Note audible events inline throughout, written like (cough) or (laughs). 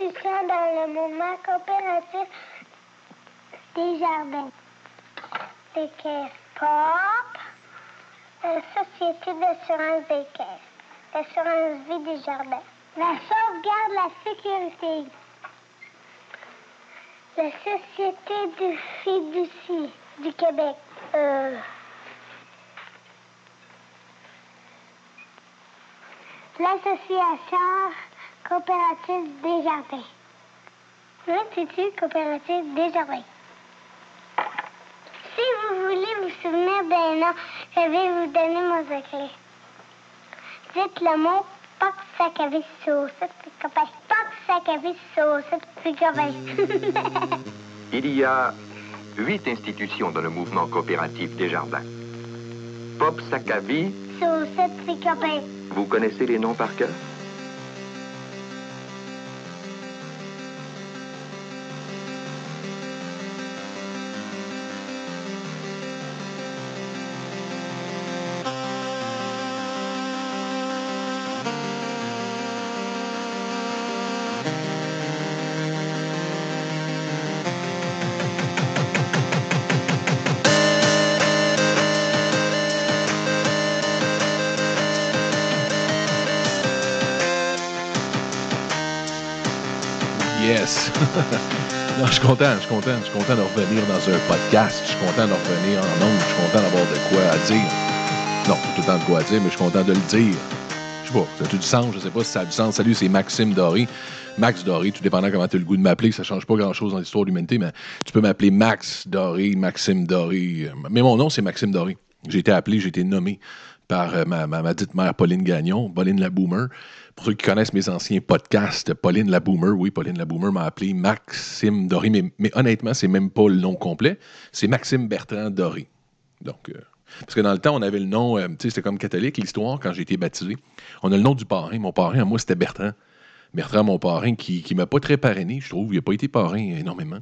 dans le mouvement coopératif des jardins. Des caisses pop, la Société d'assurance des caisses, l'assurance vie des jardins, la sauvegarde la sécurité, la Société du fiducie du Québec. Euh, L'association coopérative des jardins. L'Institut coopératif des jardins. Si vous voulez vous souvenir d'un nom, je vais vous donner mon secret. Dites le mot Poc sac à vis sauce, copain. Poc sac à vis sauce, copain. (laughs) Il y a huit institutions dans le mouvement coopératif des jardins. Pop Sakavi, Sauce, copain. vous connaissez les noms par cœur? Content, je suis content, je suis content de revenir dans un podcast. Je suis content de revenir en ondes. Je suis content d'avoir de quoi à dire. Non, pas tout le temps de quoi à dire, mais je suis content de le dire. Je sais pas, ça a du sens, je sais pas si ça a du sens. Salut, c'est Maxime Doré. Max Doré, tout dépendant comment tu as le goût de m'appeler, ça change pas grand-chose dans l'histoire de l'humanité, mais tu peux m'appeler Max Doré, Maxime Doré. Mais mon nom, c'est Maxime Doré. J'ai été appelé, j'ai été nommé par euh, ma, ma, ma dite mère Pauline Gagnon, Pauline la Boomer. Pour ceux qui connaissent mes anciens podcasts, Pauline la Boomer, oui, Pauline la Boomer m'a appelé Maxime Doré, mais, mais honnêtement, c'est même pas le nom complet, c'est Maxime Bertrand Doré. Donc, euh, parce que dans le temps, on avait le nom, euh, tu sais, c'était comme catholique, l'histoire, quand j'ai été baptisé. On a le nom du parrain. Mon parrain, à moi, c'était Bertrand. Bertrand, mon parrain, qui ne m'a pas très parrainé, je trouve. Il n'a pas été parrain énormément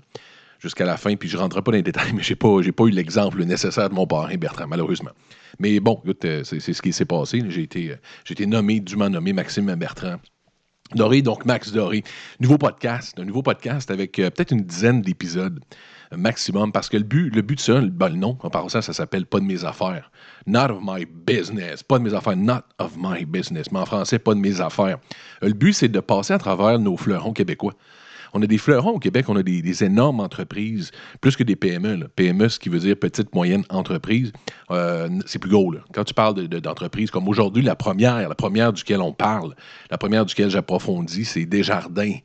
jusqu'à la fin, puis je ne rentrerai pas dans les détails, (laughs) mais je n'ai pas, eu l'exemple nécessaire de mon parrain, Bertrand, malheureusement. Mais bon, euh, c'est, ce qui s'est passé. J'ai été, euh, été nommé, dûment nommé Maxime Bertrand. Doré, donc Max Doré. Nouveau podcast, un nouveau podcast avec euh, peut-être une dizaine d'épisodes maximum, parce que le but, le but de ça, le, ben, nom, en parlant ça, ça s'appelle Pas de mes affaires. Not of my business. Pas de mes affaires. Not of my business. Mais en français, pas de mes affaires. Le but, c'est de passer à travers nos fleurons québécois. On a des fleurons au Québec, on a des, énormes entreprises, plus que des PME. PME, ce qui veut dire petite, moyenne entreprise, euh, c'est plus gros. Quand tu parles de- de- d'entreprise, comme aujourd'hui, la première, la première duquel on parle, la première duquel j'approfondis, c'est Desjardins.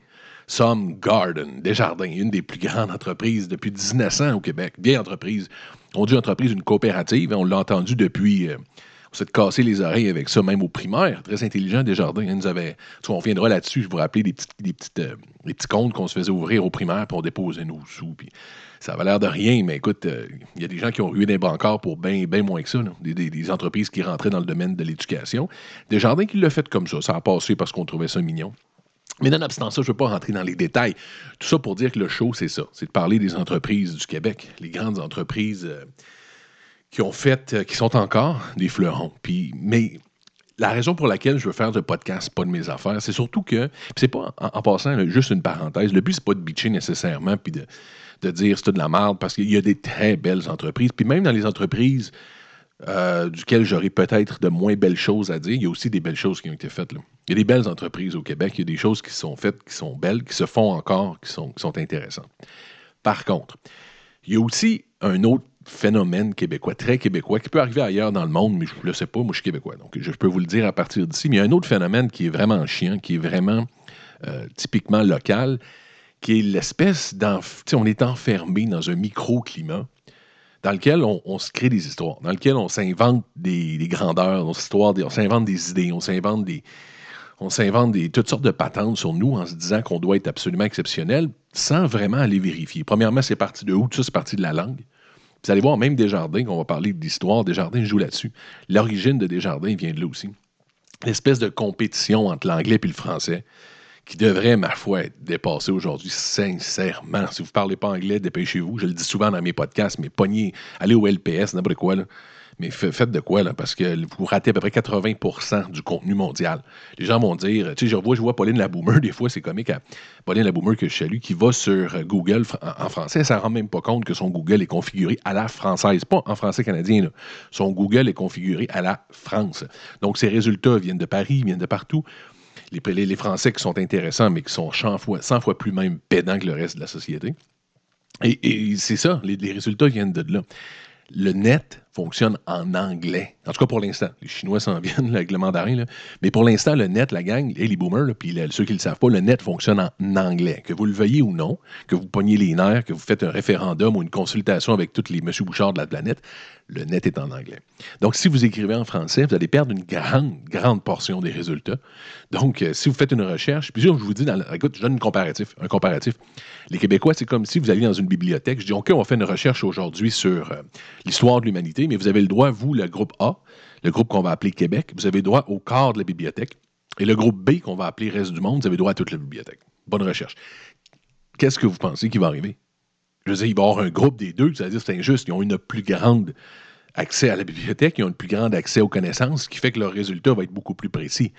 Some Garden, Desjardins, une des plus grandes entreprises depuis 1900 au Québec. Vieille entreprise. On dit entreprise, une coopérative. On l'a entendu depuis. euh, on s'est cassé les oreilles avec ça, même au primaire. Très intelligent, Desjardins. Ils nous on reviendra là-dessus. Je vous rappelais des petits, des petites, euh, des petits comptes qu'on se faisait ouvrir au primaire, puis on déposait nos sous. Puis ça avait l'air de rien, mais écoute, euh, il y a des gens qui ont rué des bancards pour bien moins que ça. des entreprises qui rentraient dans le domaine de l'éducation. Desjardins qui l'a fait comme ça. Ça a passé parce qu'on trouvait ça mignon. Mais nonobstant ça, je ne veux pas rentrer dans les détails. Tout ça pour dire que le show, c'est ça. C'est de parler des entreprises du Québec, les grandes entreprises euh, qui ont fait, euh, qui sont encore des fleurons. Puis, mais la raison pour laquelle je veux faire ce podcast, pas de mes affaires, c'est surtout que, c'est pas, en, passant, juste une parenthèse, le but, c'est pas de bitcher nécessairement, puis de, de dire c'est de la merde, parce qu'il y a des très belles entreprises. Puis même dans les entreprises euh, duquel j'aurai peut-être de moins belles choses à dire. Il y a aussi des belles choses qui ont été faites. là. Il y a des belles entreprises au Québec, il y a des choses qui sont faites, qui sont belles, qui se font encore, qui sont, qui sont intéressantes. Par contre, il y a aussi un autre phénomène québécois, très québécois, qui peut arriver ailleurs dans le monde, mais je ne le sais pas, moi je suis québécois, donc je peux vous le dire à partir d'ici. Mais il y a un autre phénomène qui est vraiment chiant, qui est vraiment euh, typiquement local, qui est l'espèce d'enf... On est enfermé dans un microclimat dans lequel on, se crée des histoires, dans lequel on s'invente des, des grandeurs, on, s'histoire des- s'invente des idées, on s'invente des, on s'invente des, toutes sortes de patentes sur nous en se disant qu'on doit être absolument exceptionnel sans vraiment aller vérifier. Premièrement, c'est parti de où? Tout ça, c'est parti de la langue. Vous allez voir, même Desjardins, qu'on va parler d'histoire, Desjardins joue là-dessus. L'origine de Desjardins vient de là aussi. L'espèce de compétition entre l'anglais et le français qui devrait, ma foi, être dépassée aujourd'hui, sincèrement. Si vous ne parlez pas anglais, dépêchez-vous. Je le dis souvent dans mes podcasts, mais pognez, allez au LPS, n'importe quoi. Mais faites de quoi, là? Parce que vous ratez à peu près 80% du contenu mondial. Les gens vont dire, tu sais, je vois, je vois Pauline la Boomer, des fois, c'est comique, à Pauline la Boomer que je salue, qui va sur Google en français, ça ne rend même pas compte que son Google est configuré à la française, pas en français canadien. Là. Son Google est configuré à la France. Donc, ses résultats viennent de Paris, viennent de partout. Les, Français qui sont intéressants, mais qui sont 100 fois, 100 fois plus même pédants que le reste de la société. Et, c'est ça, les résultats viennent de là le net fonctionne en anglais. En tout cas, pour l'instant. Les Chinois s'en (laughs) viennent avec le mandarin. Mais pour l'instant, le net, la gang, les boomers, puis ceux qui ne le savent pas, le net fonctionne en anglais. Que vous le veuillez ou non, que vous pognez les nerfs, que vous faites un référendum ou une consultation avec tous les monsieur Bouchard de la planète, le net est en anglais. Donc, si vous écrivez en français, vous allez perdre une grande, grande portion des résultats. Donc, euh, si vous faites une recherche, puis je vous dis, dans écoute, je donne un comparatif, un comparatif. Les Québécois, c'est comme si vous alliez dans une bibliothèque, je dis, OK, on faire une recherche aujourd'hui sur euh, l'histoire de l'humanité, mais vous avez le droit, vous, le groupe A, le groupe qu'on va appeler Québec, vous avez le droit au quart de la bibliothèque. Et le groupe B, qu'on va appeler Reste du monde, vous avez le droit à toute la bibliothèque. Bonne recherche. Qu'est-ce que vous pensez qui va arriver? Je veux dire, il va y avoir un groupe des deux, c'est-à-dire c'est injuste. Ils ont une plus grande accès à la bibliothèque, ils ont un plus grand accès aux connaissances, ce qui fait que leur résultat va être beaucoup plus précis.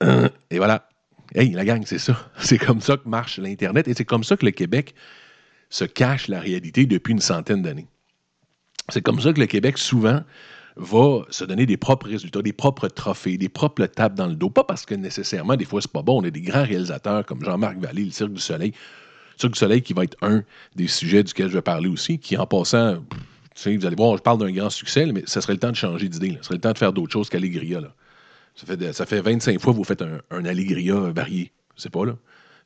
(clears throat) Et voilà. Hey, la gang, c'est ça. (laughs) C'est comme ça que marche l'Internet et c'est comme ça que le Québec se cache la réalité depuis une centaine d'années. C'est comme ça que le Québec, souvent, va se donner des propres résultats, des propres trophées, des propres tapes dans le dos. Pas parce que nécessairement, des fois, c'est pas bon. On a des grands réalisateurs comme Jean-Marc Vallée, le Cirque du Soleil. Le Cirque du Soleil qui va être un des sujets duquel je vais parler aussi, qui, en passant, vous allez voir, je parle d'un grand succès, mais ça serait le temps de changer d'idée. Ce serait le temps de faire d'autres choses qu'Allegria. Ça fait, ça fait 25 fois que vous faites un, un Allegria varié. C'est pas là.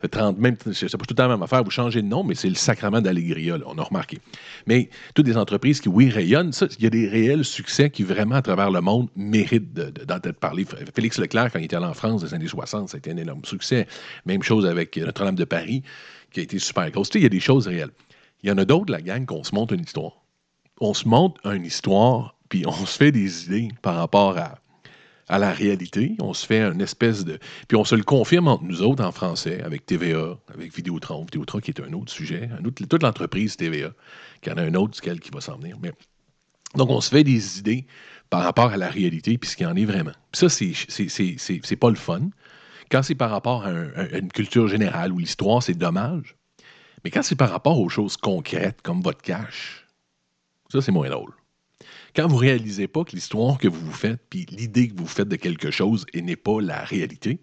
Ça fait 30, même, c'est pas tout le temps la même affaire. Vous changez de nom, mais c'est le sacrement d'Allegria, on a remarqué. Mais toutes des entreprises qui, oui, rayonnent, il y a des réels succès qui, vraiment, à travers le monde, méritent d'en être parlé. Félix Leclerc, quand il était allé en France dans les années 60, ça a été un énorme succès. Même chose avec Notre-Dame de Paris, qui a été super grosse. il y a des choses réelles. Il y en a d'autres, la gang, qu'on se montre une histoire on se montre une histoire, puis on se fait des idées par rapport à, à la réalité. On se fait une espèce de. Puis on se le confirme entre nous autres en français, avec TVA, avec Vidéotron. Vidéotron qui est un autre sujet, un autre, toute l'entreprise TVA, qui en a un autre duquel qui va s'en venir. Mais... Donc on se fait des idées par rapport à la réalité, puis ce qu'il en est vraiment. Puis ça, c'est pas le fun. Quand c'est par rapport à, à une culture générale ou l'histoire, c'est dommage. Mais quand c'est par rapport aux choses concrètes, comme votre cash, ça, c'est moins drôle. Quand vous ne réalisez pas que l'histoire que vous vous faites, puis l'idée que vous faites de quelque chose et n'est pas la réalité,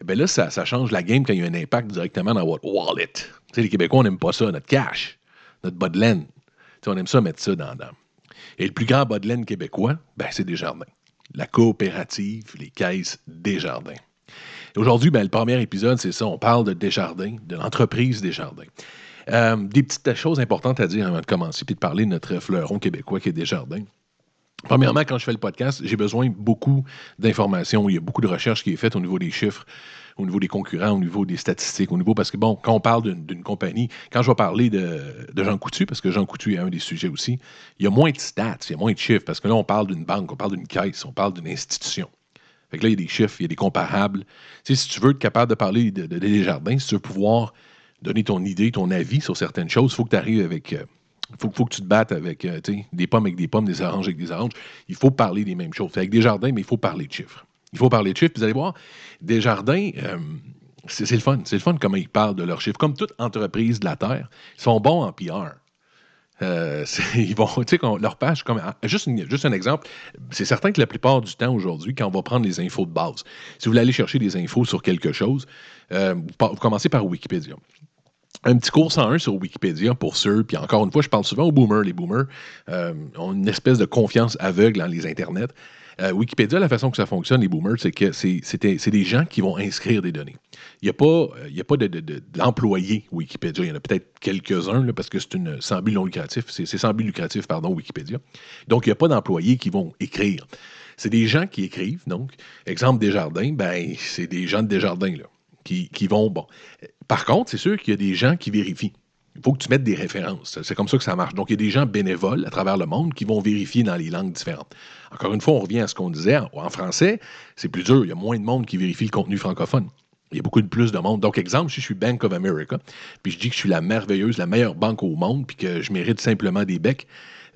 eh bien là, ça, change la game quand il y a un impact directement dans votre wallet. sais, les Québécois, on n'aime pas ça, notre cash, notre bas de laine. on aime ça mettre ça dans, dans. Et le plus grand bas de laine québécois, ben, c'est Desjardins. La coopérative, les caisses Desjardins. Aujourd'hui, ben, le premier épisode, c'est ça. On parle de Desjardins, de l'entreprise Desjardins. Euh, des petites choses importantes à dire avant de commencer puis de parler de notre fleuron québécois qui est Desjardins. Premièrement, quand je fais le podcast, j'ai besoin beaucoup d'informations. Il y a beaucoup de recherches qui est faite au niveau des chiffres, au niveau des concurrents, au niveau des statistiques, au niveau parce que bon, quand on parle d'une compagnie, quand je vais parler de, Jean Coutu, parce que Jean Coutu est un des sujets aussi, il y a moins de stats, il y a moins de chiffres, parce que là, on parle d'une banque, on parle d'une caisse, on parle d'une institution. Fait que là, il y a des chiffres, il y a des comparables. Tu sais, si tu veux être capable de parler de, de Desjardins, si tu veux pouvoir donner ton idée, ton avis sur certaines choses, il faut que tu arrives avec. Euh, faut, que tu te battes avec euh, des pommes avec des pommes, des oranges avec des oranges. Il faut parler des mêmes choses. avec des jardins, mais il faut parler de chiffres. Il faut parler de chiffres. Vous allez voir, des jardins, euh, c'est le fun. C'est le fun comment ils parlent de leurs chiffres. Comme toute entreprise de la Terre, ils sont bons en PR. (laughs) ils vont, tu leur page, comme, juste, un exemple, c'est certain que la plupart du temps aujourd'hui, quand on va prendre les infos de base, si vous voulez aller chercher des infos sur quelque chose, vous, vous commencez par Wikipédia un petit cours 101 sur Wikipédia pour ceux, puis encore une fois, je parle souvent aux boomers. Les boomers euh, ont une espèce de confiance aveugle dans les internets. Euh, Wikipédia, la façon que ça fonctionne, les boomers, c'est que c'est des gens qui vont inscrire des données. Il n'y a pas, a pas d'employés de, Wikipédia. Il y en a peut-être quelques-uns, parce que c'est une sans but non lucratif. C'est sans but lucratif, pardon, Wikipédia. Donc, il n'y a pas d'employés qui vont écrire. C'est des gens qui écrivent. Donc, exemple Desjardins, ben, c'est des gens de Desjardins, là, qui, qui vont, bon, par contre, c'est sûr qu'il y a des gens qui vérifient. Il faut que tu mettes des références. C'est comme ça que ça marche. Donc, il y a des gens bénévoles à travers le monde qui vont vérifier dans les langues différentes. Encore une fois, on revient à ce qu'on disait. En français, c'est plus dur. Il y a moins de monde qui vérifie le contenu francophone. Il y a beaucoup de plus de monde. Donc, exemple, si je suis Bank of America, puis je dis que je suis la merveilleuse, la meilleure banque au monde, puis que je mérite simplement des becs,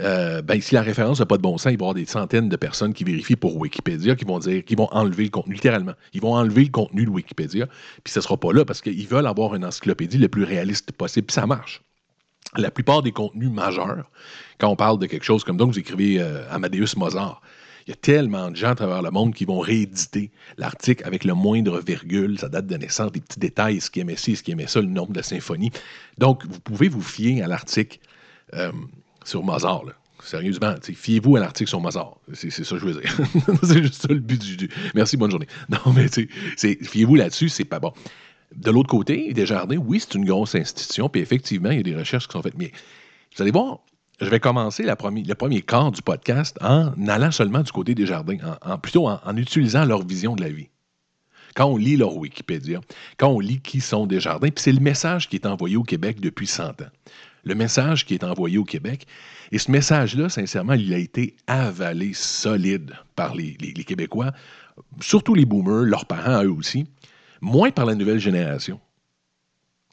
euh, ben, si la référence n'a pas de bon sens, il va y avoir des centaines de personnes qui vérifient pour Wikipédia, qui vont dire, qui vont enlever le contenu, littéralement. Ils vont enlever le contenu de Wikipédia, puis ça ne sera pas là parce qu'ils veulent avoir une encyclopédie le plus réaliste possible, puis ça marche. La plupart des contenus majeurs, quand on parle de quelque chose comme donc vous écrivez euh, Amadeus Mozart, il y a tellement de gens à travers le monde qui vont rééditer l'article avec le moindre virgule, sa date de naissance, des petits détails, ce qui aimait ci, ce qui aimait ça, le nombre de la symphonie. Donc, vous pouvez vous fier à l'article euh, sur Mozart. Sérieusement, fiez-vous à l'article sur Mozart. C'est ça que je veux dire. (laughs) c'est juste ça le but du. Merci, bonne journée. (laughs) Non, mais fiez-vous là-dessus, c'est pas bon. De l'autre côté, Desjardins, oui, c'est une grosse institution, puis effectivement, il y a des recherches qui sont faites. Mais vous allez voir, je vais commencer le premier quart du podcast en allant seulement du côté des jardins, en, plutôt en, utilisant leur vision de la vie. Quand on lit leur Wikipédia, quand on lit qui sont des jardins, puis c'est le message qui est envoyé au Québec depuis 100 ans. Le message qui est envoyé au Québec. Et ce message-là, sincèrement, il a été avalé solide par les, Québécois, surtout les boomers, leurs parents, eux aussi, moins par la nouvelle génération.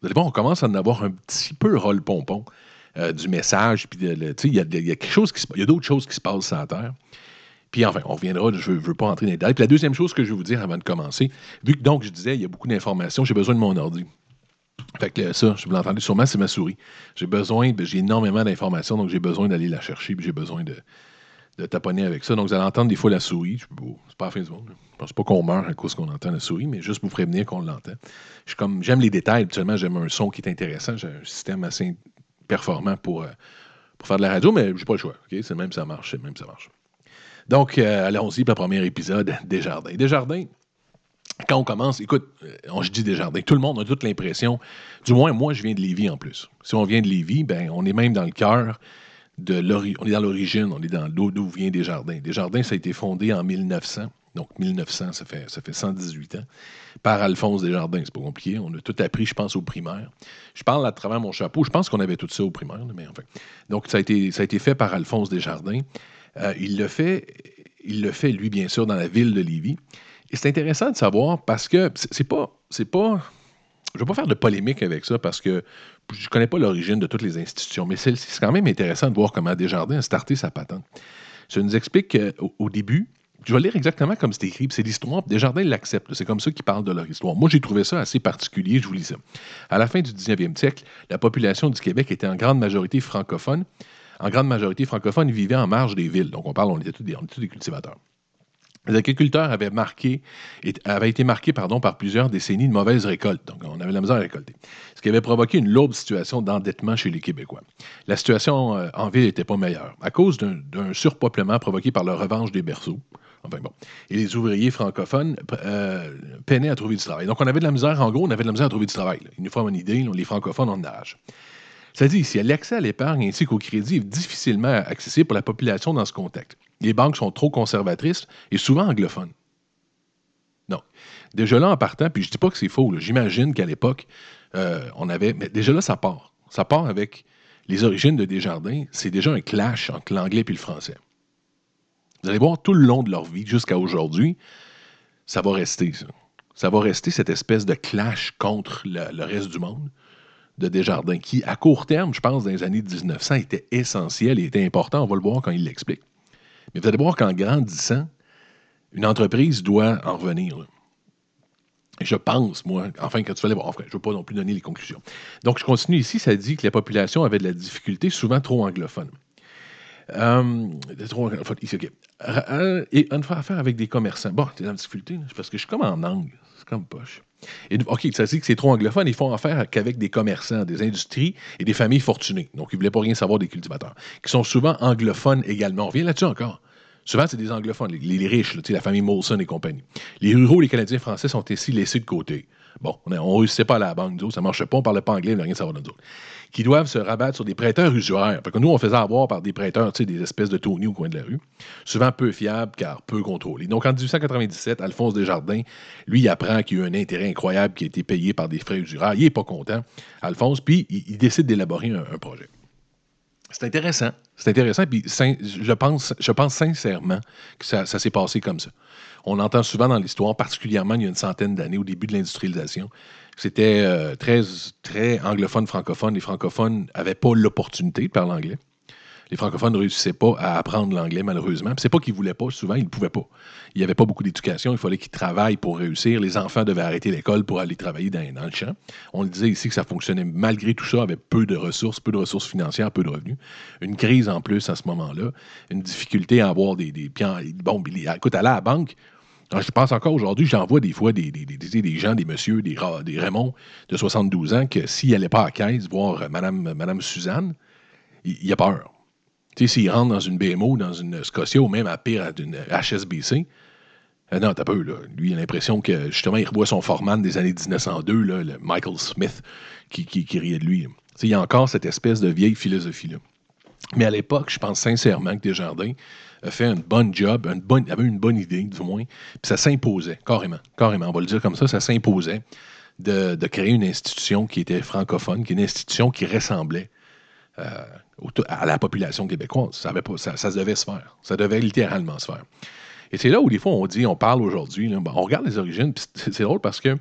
Vous allez voir, on commence à en avoir un petit peu rôle-pompon. Euh, du message. Puis, il y a, chose qui il y a d'autres choses qui se passent sur la Terre. Puis enfin, on reviendra, je ne veux pas entrer dans les détails. Puis la deuxième chose que je vais vous dire avant de commencer, vu que donc je disais, il y a beaucoup d'informations, j'ai besoin de mon ordi. Fait que ça, je vous l'entendez sûrement, c'est ma souris. J'ai besoin, j'ai énormément d'informations, donc j'ai besoin d'aller la chercher, puis j'ai besoin de, taponner avec ça. Donc vous allez entendre des fois la souris. C'est pas la fin du monde. Je pense pas qu'on meurt à cause qu'on entend la souris, mais juste vous prévenir qu'on l'entend. J'aime les détails, habituellement j'aime un son qui est intéressant. J'ai un système assez performant pour, euh, pour faire de la radio, mais j'ai pas le choix. C'est même ça marche, c'est même ça marche. Donc, euh, allons-y pour le premier épisode, Desjardins. Desjardins, quand on commence, écoute, euh, on, je dis Desjardins, tout le monde a toute l'impression, du moins moi, je viens de Lévis en plus. Si on vient de Lévis, ben, on est même dans le cœur de l'origine, on est dans l'origine, on est dans d'où vient Desjardins. Desjardins, ça a été fondé en 1900 donc 1900, ça fait, ça fait 118 ans, par Alphonse Desjardins. C'est pas compliqué. On a tout appris, je pense, au primaire. Je parle à travers mon chapeau. Je pense qu'on avait tout ça au primaire, mais enfin. Donc, ça a été, ça a été fait par Alphonse Desjardins. Euh, il le fait, il le fait, lui, bien sûr, dans la ville de Lévis. Et c'est intéressant de savoir parce que c'est pas, c'est pas, je ne vais pas faire de polémique avec ça parce que je ne connais pas l'origine de toutes les institutions, mais c'est quand même intéressant de voir comment Desjardins a starté sa patente. Ça nous explique qu'au début, je vais lire exactement comme c'est écrit. C'est l'histoire. Desjardins l'acceptent. C'est comme ça qu'ils parlent de leur histoire. Moi, j'ai trouvé ça assez particulier. Je vous lis ça. À la fin du 19e siècle, la population du Québec était en grande majorité francophone. En grande majorité francophone, ils vivaient en marge des villes. Donc, on parle, on était tous des, on était tous des cultivateurs. Les agriculteurs avaient, marqué, été marqués par plusieurs décennies de mauvaises récoltes. Donc, on avait la misère à récolter. Ce qui avait provoqué une lourde situation d'endettement chez les Québécois. La situation euh, en ville n'était pas meilleure à cause d'un surpeuplement provoqué par la revanche des berceaux. Enfin bon. Et les ouvriers francophones euh, peinaient à trouver du travail. Donc, on avait de la misère, en gros, on avait de la misère à trouver du travail. Une fois une idée, les francophones, on arrache. Ça dit ici, l'accès à l'épargne ainsi qu'au crédit est difficilement accessible pour la population dans ce contexte. Les banques sont trop conservatrices et souvent anglophones. Non. Déjà là, en partant, puis je ne dis pas que c'est faux, j'imagine qu'à l'époque, euh, on avait. Mais déjà là, ça part. Ça part avec les origines de Desjardins. C'est déjà un clash entre l'anglais et le français. Vous allez voir tout le long de leur vie jusqu'à aujourd'hui, ça va rester, ça. Ça va rester cette espèce de clash contre le, reste du monde de Desjardins, qui, à court terme, je pense, dans les années 1900, était essentiel et était important. On va le voir quand il l'explique. Mais vous allez voir qu'en grandissant, une entreprise doit en revenir. Je pense, moi, enfin, quand tu aller voir, je ne veux pas non plus donner les conclusions. Donc, je continue ici, ça dit que la population avait de la difficulté, souvent trop anglophone. Euh, euh, et on fait affaire avec des commerçants. Bon, t'es dans la difficulté, parce que je suis comme en angle. C'est comme poche. Et, OK, ça dit que c'est trop anglophone. Ils font affaire qu'avec des commerçants, des industries et des familles fortunées. Donc, ils ne voulaient pas rien savoir des cultivateurs, qui sont souvent anglophones également. On revient là-dessus encore. Souvent, c'est des anglophones, les, riches, la famille Molson et compagnie. Les ruraux, les Canadiens français sont ici laissés de côté. Bon, on ne réussissait pas à la banque, ça ne marchait pas, on ne parlait pas anglais, on rien savoir de nous autres qui doivent se rabattre sur des prêteurs usuaires. que nous, on faisait avoir par des prêteurs, tu sais, des espèces de Tony au coin de la rue, souvent peu fiables car peu contrôlés. Donc, en 1897, Alphonse Desjardins, lui, apprend qu'il y a eu un intérêt incroyable qui a été payé par des frais usuraires. Il n'est pas content, Alphonse, puis il, décide d'élaborer un, projet. C'est intéressant. C'est intéressant, puis je pense, je pense sincèrement que ça s'est passé comme ça. On entend souvent dans l'histoire, particulièrement il y a une centaine d'années, au début de l'industrialisation, c'était euh, très, très anglophone, francophone. Les francophones n'avaient pas l'opportunité de parler anglais. Les francophones ne réussissaient pas à apprendre l'anglais, malheureusement. C'est pas qu'ils voulaient pas, souvent, ils ne pouvaient pas. Il n'y avait pas beaucoup d'éducation, il fallait qu'ils travaillent pour réussir. Les enfants devaient arrêter l'école pour aller travailler dans, le champ. On disait ici que ça fonctionnait malgré tout ça, avec peu de ressources, peu de ressources financières, peu de revenus. Une crise en plus à ce moment-là, une difficulté à avoir des. des bon, écoute, aller à la banque, je pense encore aujourd'hui, j'envoie des fois des, gens, des messieurs, des, des Raymond de 72 ans, que s'ils n'allaient pas à la caisse voir euh, Madame, Suzanne, il, y a peur. Tu sais, s'ils rentrent dans une BMO, dans une Scotia ou même à pire, d'une HSBC, euh, non, t'as peu, là. Lui, il a l'impression que, justement, il revoit son foreman des années 1902, là, le Michael Smith, qui, riait de lui. Il y a encore cette espèce de vieille philosophie-là. Mais à l'époque, je pense sincèrement que Desjardins a fait un bon job, une avait une bonne idée, du moins, puis ça s'imposait, carrément, carrément, on va le dire comme ça, ça s'imposait de, créer une institution qui était francophone, qui est une institution qui ressemblait euh, à la population québécoise. Ça, devait se faire. Ça devait littéralement se faire. Et c'est là où des fois on dit, on parle aujourd'hui, on regarde les origines, c'est drôle parce que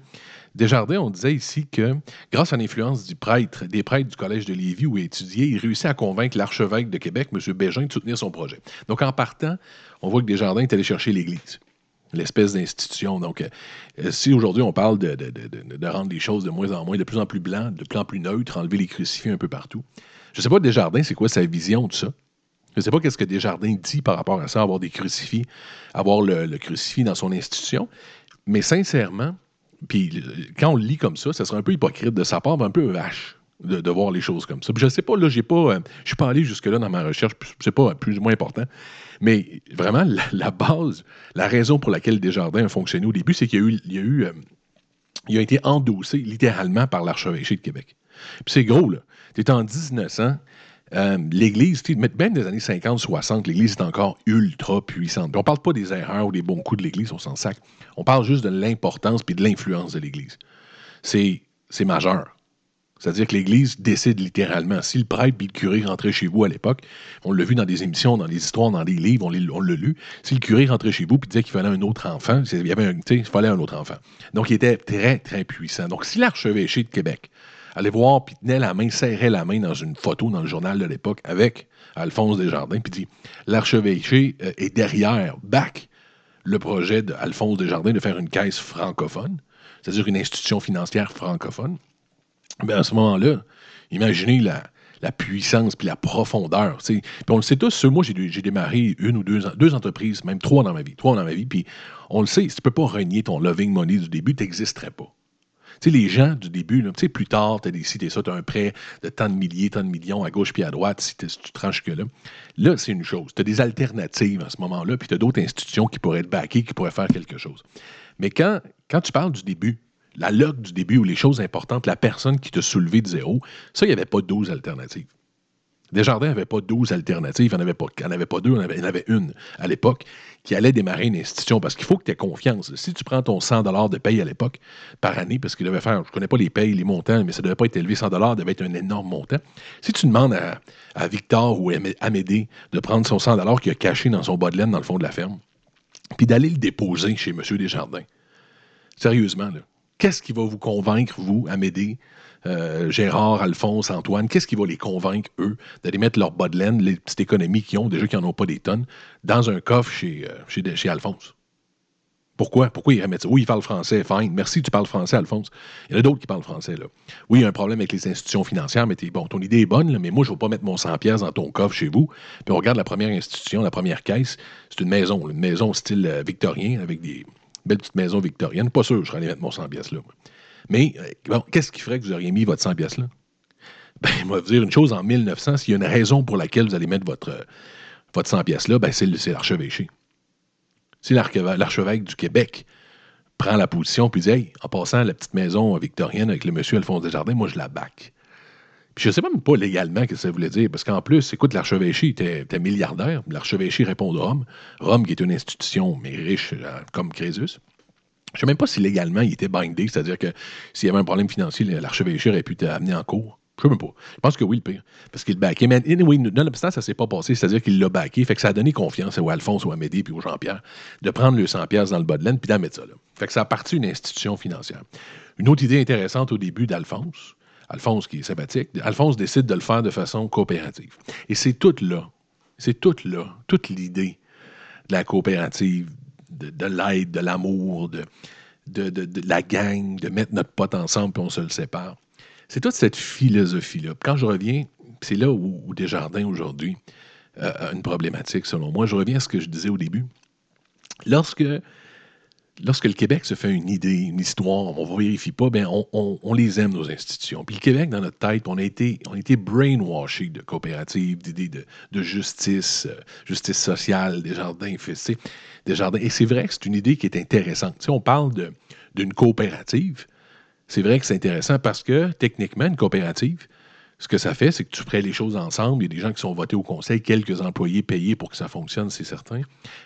Desjardins, on disait ici que, grâce à l'influence du prêtre, des prêtres du Collège de Lévis où il étudiait, il réussit à convaincre l'archevêque de Québec, M. Bégin, de soutenir son projet. Donc, en partant, on voit que Desjardins est allé chercher l'Église, l'espèce d'institution. Donc, euh, si aujourd'hui on parle de, rendre les choses de moins en moins, de plus en plus blanc, de plus en plus neutre, enlever les crucifix un peu partout, je ne sais pas, Desjardins, c'est quoi sa vision de ça? Je ne sais pas qu'est-ce que Desjardins dit par rapport à ça, avoir des crucifix, avoir le, crucifix dans son institution. Mais sincèrement, puis quand on le lit comme ça, ça serait un peu hypocrite de sa part, un peu vache. De, voir les choses comme ça. Puis je sais pas, là, j'ai pas. Euh, je suis pas allé jusque-là dans ma recherche, c'est pas plus ou moins important. Mais vraiment, la, base, la raison pour laquelle Desjardins a fonctionné au début, c'est qu'il y a eu. Il, y a, eu, euh, il a été endossé littéralement par l'archevêché de Québec. Puis c'est gros, là. Tu en 1900, euh, l'Église, même des années 50-60, l'Église est encore ultra puissante. on ne parle pas des erreurs ou des bons coups de l'Église, on s'en sac. On parle juste de l'importance et de l'influence de l'Église. C'est majeur. C'est-à-dire que l'Église décide littéralement. Si le prêtre et le curé rentraient chez vous à l'époque, on l'a vu dans des émissions, dans des histoires, dans des livres, on l'a lu. Si le curé rentrait chez vous et disait qu'il fallait un autre enfant, il, y avait un, il fallait un autre enfant. Donc, il était très, très puissant. Donc, si l'archevêché de Québec allait voir, puis tenait la main, serrait la main dans une photo dans le journal de l'époque avec Alphonse Desjardins, puis dit l'archevêché euh, est derrière, back le projet d'Alphonse Desjardins de faire une caisse francophone, c'est-à-dire une institution financière francophone. Bien, à ce moment-là, imaginez la, puissance puis la profondeur. Puis on le sait tous, moi, j'ai démarré une ou deux, deux entreprises, même trois dans ma vie, trois dans ma vie, puis on le sait, si tu ne peux pas renier ton loving money du début, tu n'existerais pas. Sais, les gens du début, plus tard, tu as décidé ça, tu as un prêt de tant de milliers, tant de millions à gauche puis à droite, si, tu tranches que là. Là, c'est une chose. Tu as des alternatives à ce moment-là, puis tu as d'autres institutions qui pourraient être backées, qui pourraient faire quelque chose. Mais quand, quand tu parles du début, la log du début ou les choses importantes, la personne qui t'a soulevé de zéro, ça, il n'y avait pas 12 alternatives. Desjardins n'avait pas 12 alternatives, il avait, pas, avait pas deux, il en avait, une à l'époque qui allait démarrer une institution parce qu'il faut que tu aies confiance. Si tu prends ton 100 de paye à l'époque par année, parce qu'il devait faire, je ne connais pas les payes, les montants, mais ça ne devait pas être élevé, 100 devait être un énorme montant. Si tu demandes à, Victor ou à Amédée de prendre son 100 qu'il a caché dans son bas de laine dans le fond de la ferme, puis d'aller le déposer chez M. Desjardins, sérieusement, qu'est-ce qui va vous convaincre, vous, Amédée, euh, Gérard, Alphonse, Antoine, qu'est-ce qui va les convaincre, eux, d'aller mettre leur bas les petites économies qu'ils ont, déjà qu'ils n'en ont pas des tonnes, dans un coffre chez, euh, chez, Alphonse? Pourquoi? Pourquoi ils remettent ça? Oui, ils parlent français, fine. Merci, tu parles français, Alphonse. Il y en a d'autres qui parlent français, là. Oui, il y a un problème avec les institutions financières, mais bon, ton idée est bonne, mais moi, je ne vais pas mettre mon 100 pièces dans ton coffre chez vous. Puis on regarde la première institution, la première caisse, c'est une maison, une maison style euh, victorien, avec des belles petites maisons victoriennes. Pas sûr, je serais allé mettre mon 100 pièces là. Mais euh, qu'est-ce qui ferait que vous auriez mis votre 100 pièces là? Ben, (laughs) vais vous dire une chose, en 1900, s'il y a une raison pour laquelle vous allez mettre votre, euh, votre 100 pièces là, ben, c'est l'archevêché. Si l'archevêque du Québec prend la position puis dit Hey, en passant la petite maison victorienne avec le monsieur Alphonse Desjardins, moi je la bac. Puis je ne sais même pas légalement ce que ça voulait dire, parce qu'en plus, écoute, l'archevêché était, était, milliardaire. L'archevêché répond de Rome. Rome, qui est une institution, mais riche euh, comme Crésus. Je ne sais même pas si légalement il était bindé, c'est-à-dire que s'il y avait un problème financier, l'archevêché aurait pu t'amener en cours. Je ne sais même pas. Je pense que oui, le pire. Parce qu'il backé. Mais anyway, nonobstant, ça ne s'est pas passé. C'est-à-dire qu'il l'a backé. Fait que ça a donné confiance à Alphonse ou à Médée puis au Jean-Pierre de prendre le 100 pièces dans le bas de laine puis d'en mettre ça là. Fait que ça a parti une institution financière. Une autre idée intéressante au début d'Alphonse, Alphonse qui est sympathique, Alphonse décide de le faire de façon coopérative. Et c'est tout là C'est tout là, toute l'idée de la coopérative, de, l'aide, de l'amour, de, la gang, de mettre notre pote ensemble puis on se le sépare. C'est toute cette philosophie-là. Quand je reviens, c'est là où, Desjardins aujourd'hui euh, a une problématique, selon moi. Je reviens à ce que je disais au début. Lorsque lorsque le Québec se fait une idée, une histoire, on ne vérifie pas, ben on, les aime, nos institutions. Puis le Québec, dans notre tête, on a été, on a été brainwashé de coopératives, d'idées de, justice, euh, justice sociale, des jardins, des jardins. Et c'est vrai que c'est une idée qui est intéressante. Si on parle d'une coopérative, c'est vrai que c'est intéressant parce que techniquement, une coopérative, ce que ça fait, c'est que tu ferais les choses ensemble. Il y a des gens qui sont votés au conseil, quelques employés payés pour que ça fonctionne, c'est certain.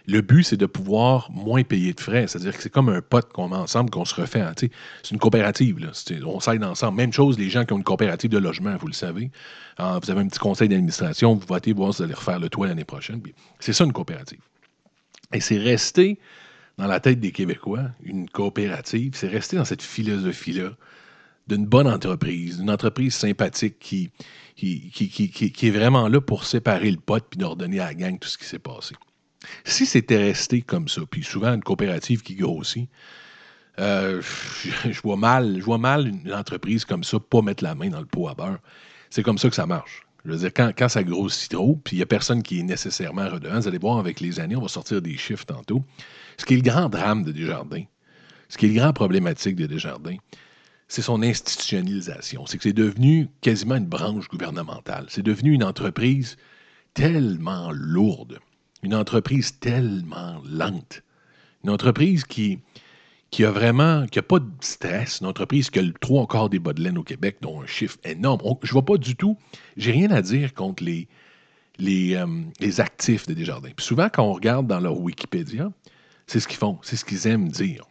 Le but, c'est de pouvoir moins payer de frais. C'est-à-dire que c'est comme un pote qu'on met ensemble, qu'on se refait. Hein, c'est une coopérative. On s'aide ensemble. Même chose, les gens qui ont une coopérative de logement, vous le savez. Ah, vous avez un petit conseil d'administration, vous votez, vous allez refaire le toit l'année prochaine. C'est ça, une coopérative. Et c'est resté dans la tête des Québécois, une coopérative, c'est resté dans cette philosophie-là d'une bonne entreprise, d'une entreprise sympathique qui, qui, qui, est vraiment là pour séparer le pote puis d'ordonner à la gang tout ce qui s'est passé. Si c'était resté comme ça, puis souvent une coopérative qui grossit, euh, (laughs) je, vois mal, je vois mal une entreprise comme ça pas mettre la main dans le pot à beurre. C'est comme ça que ça marche. Je veux dire, quand, quand ça grossit trop, puis il n'y a personne qui est nécessairement redevant, vous allez voir avec les années, on va sortir des chiffres tantôt. Ce qui est le grand drame de Desjardins, ce qui est le grand problématique de Desjardins, c'est son institutionnalisation. C'est que c'est devenu quasiment une branche gouvernementale. C'est devenu une entreprise tellement lourde, une entreprise tellement lente, une entreprise qui, qui a vraiment, qui n'a pas de stress, une entreprise qui a le trois quarts des bas de laine au Québec, dont un chiffre énorme. je ne vois pas du tout, j'ai rien à dire contre les, les, euh, les actifs de Desjardins. Puis souvent, quand on regarde dans leur Wikipédia, c'est ce qu'ils font, c'est ce qu'ils aiment dire.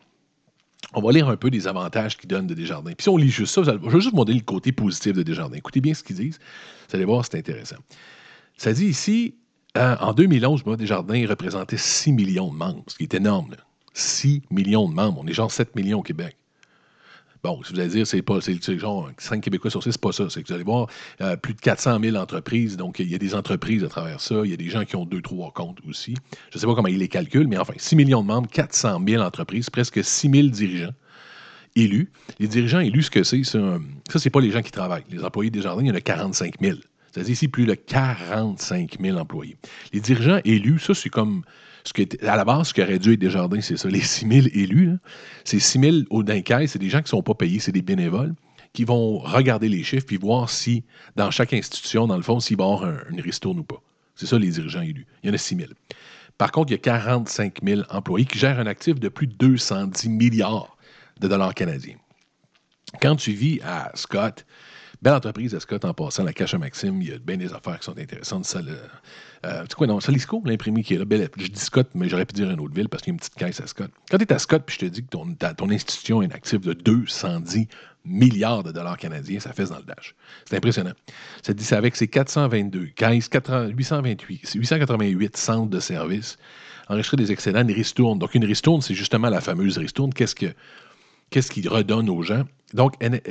On va lire un peu des avantages qu'ils donnent de Desjardins. Puis si on lit juste ça, je vais juste montrer le côté positif de Desjardins. Écoutez bien ce qu'ils disent. Vous allez voir, c'est intéressant. Ça dit ici, euh, en 2011, moi, Desjardins représentait 6 millions de membres, ce qui est énorme. 6 millions de membres. On est genre 7 millions au Québec. Bon, si vous allez dire, c'est pas, c'est genre 5 Québécois sur 6, c'est pas ça. C'est que vous allez voir euh, plus de 400 000 entreprises. Donc, il y a des entreprises à travers ça. Il y a des gens qui ont 2, 3 comptes aussi. Je ne sais pas comment ils les calculent, mais enfin, 6 millions de membres, 400 000 entreprises, presque 6 000 dirigeants élus. Les dirigeants élus, ce que c'est, ça, c'est pas les gens qui travaillent. Les employés des jardins, il y en a 45 000. C'est-à-dire ici plus de 45 000 employés. Les dirigeants élus, ça, c'est comme à la base, ce qui aurait dû être Desjardins, c'est ça. Les 6 000 élus, c'est 6 000 au dinquet, c'est des gens qui ne sont pas payés, c'est des bénévoles qui vont regarder les chiffres puis voir si, dans chaque institution, dans le fond, s'il va avoir une ristourne ou pas. C'est ça, les dirigeants élus. Il y en a 6 000. Par contre, il y a 45 000 employés qui gèrent un actif de plus de 210 milliards de dollars canadiens. Quand tu vis à Scott, Belle entreprise, Scott, en passant, la cache à Maxime, il y a bien des affaires qui sont intéressantes. Ça, le, euh, quoi, non, Salisco, l'imprimé qui est là. Belle, je dis Scott, mais j'aurais pu dire une autre ville parce qu'il y a une petite caisse à Scott. Quand tu es à Scott, puis je te dis que ton, institution est un actif de 210 milliards de dollars canadiens, ça fait dans le dash. C'est impressionnant. Ça dit, c'est avec ses 422 caisses, 828, 888 centres de services, enregistrer des excédents, une ristourne. Donc, une ristourne, c'est justement la fameuse ristourne. Qu'est-ce que qu'est-ce qu'il redonne aux gens? Donc, elle,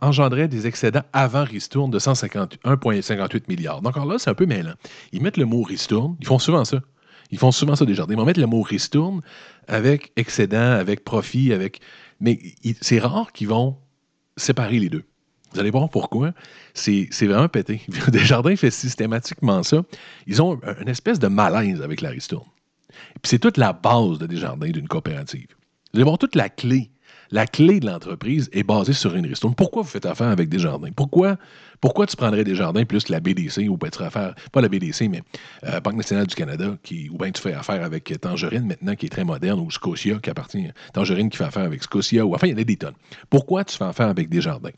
engendrait des excédents avant ristourne de 151,58 milliards. Donc, alors là, c'est un peu mêlant. Ils mettent le mot ristourne. Ils font souvent ça. Ils font souvent ça, des jardins. Ils vont mettre le mot ristourne avec excédent, avec profit, avec. Mais c'est rare qu'ils vont séparer les deux. Vous allez voir pourquoi. C'est vraiment pété. (laughs) Desjardins fait systématiquement ça. Ils ont une espèce de malaise avec la ristourne. puis c'est toute la base de Desjardins d'une coopérative. Vous allez voir toute la clé la clé de l'entreprise est basée sur une ristourne. Pourquoi vous faites affaire avec Desjardins? Pourquoi, pourquoi tu prendrais Desjardins plus la BDC ou peut-être affaire, pas la BDC, mais euh, Banque nationale du Canada, qui, ou bien tu fais affaire avec Tangerine maintenant, qui est très moderne, ou Scotia, qui appartient, Tangerine qui fait affaire avec Scotia, ou enfin, il y en a des tonnes. Pourquoi tu fais affaire avec Desjardins?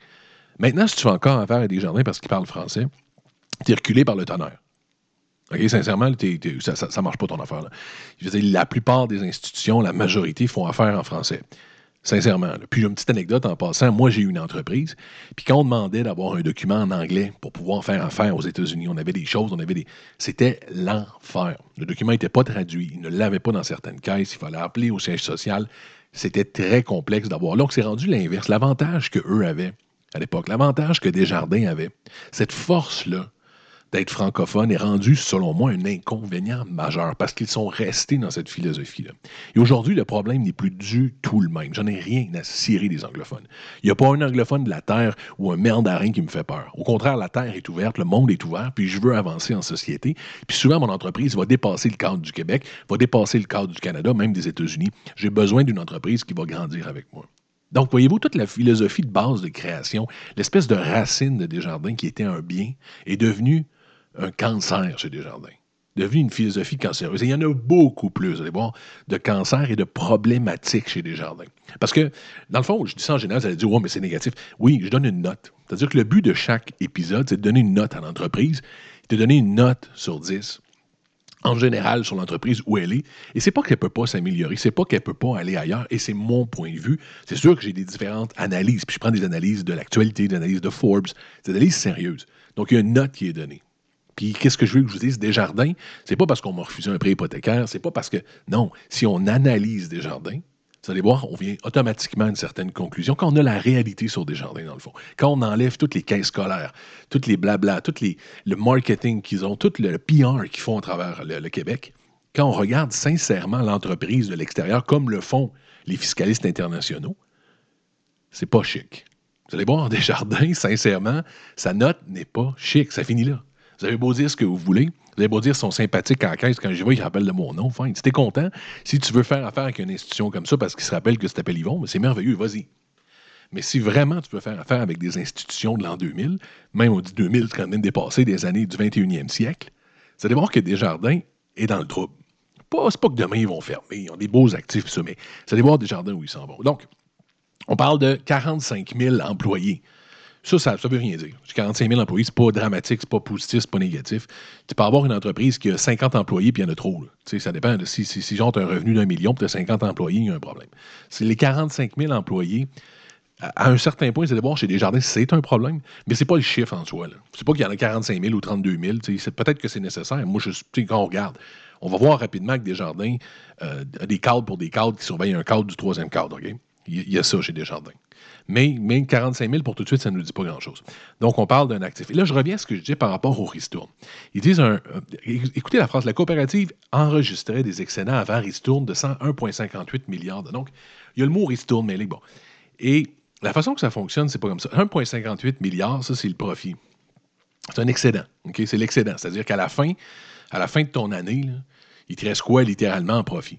Maintenant, si tu fais encore affaire avec Desjardins parce qu'ils parlent français, tu es reculé par le tonnerre. OK, sincèrement, ça ne marche pas ton affaire. Là. Je la plupart des institutions, la majorité, font affaire en français. Sincèrement. Puis j'ai une petite anecdote en passant. Moi, j'ai eu une entreprise. Puis quand on demandait d'avoir un document en anglais pour pouvoir faire affaire aux États-Unis, on avait des choses, on avait des. C'était l'enfer. Le document n'était pas traduit. Il ne l'avait pas dans certaines caisses. Il fallait appeler au siège social. C'était très complexe d'avoir. Donc, c'est rendu l'inverse. L'avantage qu'eux avaient à l'époque, l'avantage que Desjardins avait, cette force-là d'être francophone est rendu, selon moi, un inconvénient majeur parce qu'ils sont restés dans cette philosophie-là. Et aujourd'hui, le problème n'est plus du tout le même. J'en ai rien à cirer des anglophones. Il n'y a pas un anglophone de la Terre ou un mandarin qui me fait peur. Au contraire, la Terre est ouverte, le monde est ouvert, puis je veux avancer en société. Puis souvent, mon entreprise va dépasser le cadre du Québec, va dépasser le cadre du Canada, même des États-Unis. J'ai besoin d'une entreprise qui va grandir avec moi. Donc, voyez-vous, toute la philosophie de base de création, l'espèce de racine de Desjardins qui était un bien, est devenue un cancer chez Desjardins. Devenu une philosophie cancéreuse. Et il y en a beaucoup plus, vous allez voir, de cancers et de problématiques chez Desjardins. Parce que, dans le fond, je dis ça en général, vous allez dire, ouais, mais c'est négatif. Oui, je donne une note. C'est-à-dire que le but de chaque épisode, c'est de donner une note à l'entreprise, de donner une note sur 10 en général sur l'entreprise où elle est. Et c'est pas qu'elle peut pas s'améliorer, c'est pas qu'elle peut pas aller ailleurs. Et c'est mon point de vue. C'est sûr que j'ai des différentes analyses. Puis je prends des analyses de l'actualité, des analyses de Forbes, des analyses sérieuses. Donc il y a une note qui est donnée. Puis qu'est-ce que je veux que je vous dise? Desjardins, c'est pas parce qu'on m'a refusé un prêt hypothécaire, c'est pas parce que. Non, si on analyse Desjardins, vous allez voir, on vient automatiquement à une certaine conclusion quand on a la réalité sur Desjardins, dans le fond. Quand on enlève toutes les caisses scolaires, toutes les blabla, tout les, le marketing qu'ils ont, tout le PR qu'ils font à travers le, Québec, quand on regarde sincèrement l'entreprise de l'extérieur, comme le font les fiscalistes internationaux, c'est pas chic. Vous allez voir, (laughs) Desjardins, sincèrement, sa note n'est pas chic. Ça finit là. Vous avez beau dire ce que vous voulez. Vous avez beau dire sont sympathiques en caisse quand je vois, ils rappellent de mon nom. Fine. Si t'es content, si tu veux faire affaire avec une institution comme ça parce qu'ils se rappellent que tu t'appelles Yvon, mais c'est merveilleux, vas-y. Mais si vraiment tu veux faire affaire avec des institutions de l'an 2000, même on dit 2000, c'est quand même dépassé des années du 21e siècle, ça voir que Desjardins est dans le trouble. C'est pas que demain ils vont fermer, ils ont des beaux actifs, ça, mais ça des Desjardins où ils s'en vont. Donc, on parle de 45 000 employés. Ça, ça ne veut rien dire. 45 000 employés, c'est pas dramatique, c'est pas positif, c'est pas négatif. Tu peux avoir une entreprise qui a 50 employés puis il y en a trop. Ça dépend de si, si, si un revenu d'un million puis tu as 50 employés, il y a un problème. Les 45 000 employés. À un certain point, c'est de voir chez Desjardins, c'est un problème, mais c'est pas le chiffre en soi. C'est pas qu'il y en a 45 000 ou 32 000. Peut-être que c'est nécessaire. Moi, je, quand on regarde, on va voir rapidement que Desjardins euh, a des cadres pour des cadres qui surveillent un cadre du troisième cadre. Il y a ça chez Desjardins. Mais, mais 45 000 pour tout de suite, ça ne nous dit pas grand-chose. Donc, on parle d'un actif. Et là, je reviens à ce que je dis par rapport au ristourne. Ils disent, un, écoutez la phrase, la coopérative enregistrait des excédents avant ristourne de 101,58 milliards. Donc, il y a le mot ristourne mais bon. Et la façon que ça fonctionne, c'est pas comme ça. 1,58 milliards, ça, c'est le profit. C'est un excédent. C'est l'excédent. C'est-à-dire qu'à la fin, à la fin de ton année, il te reste quoi littéralement en profit?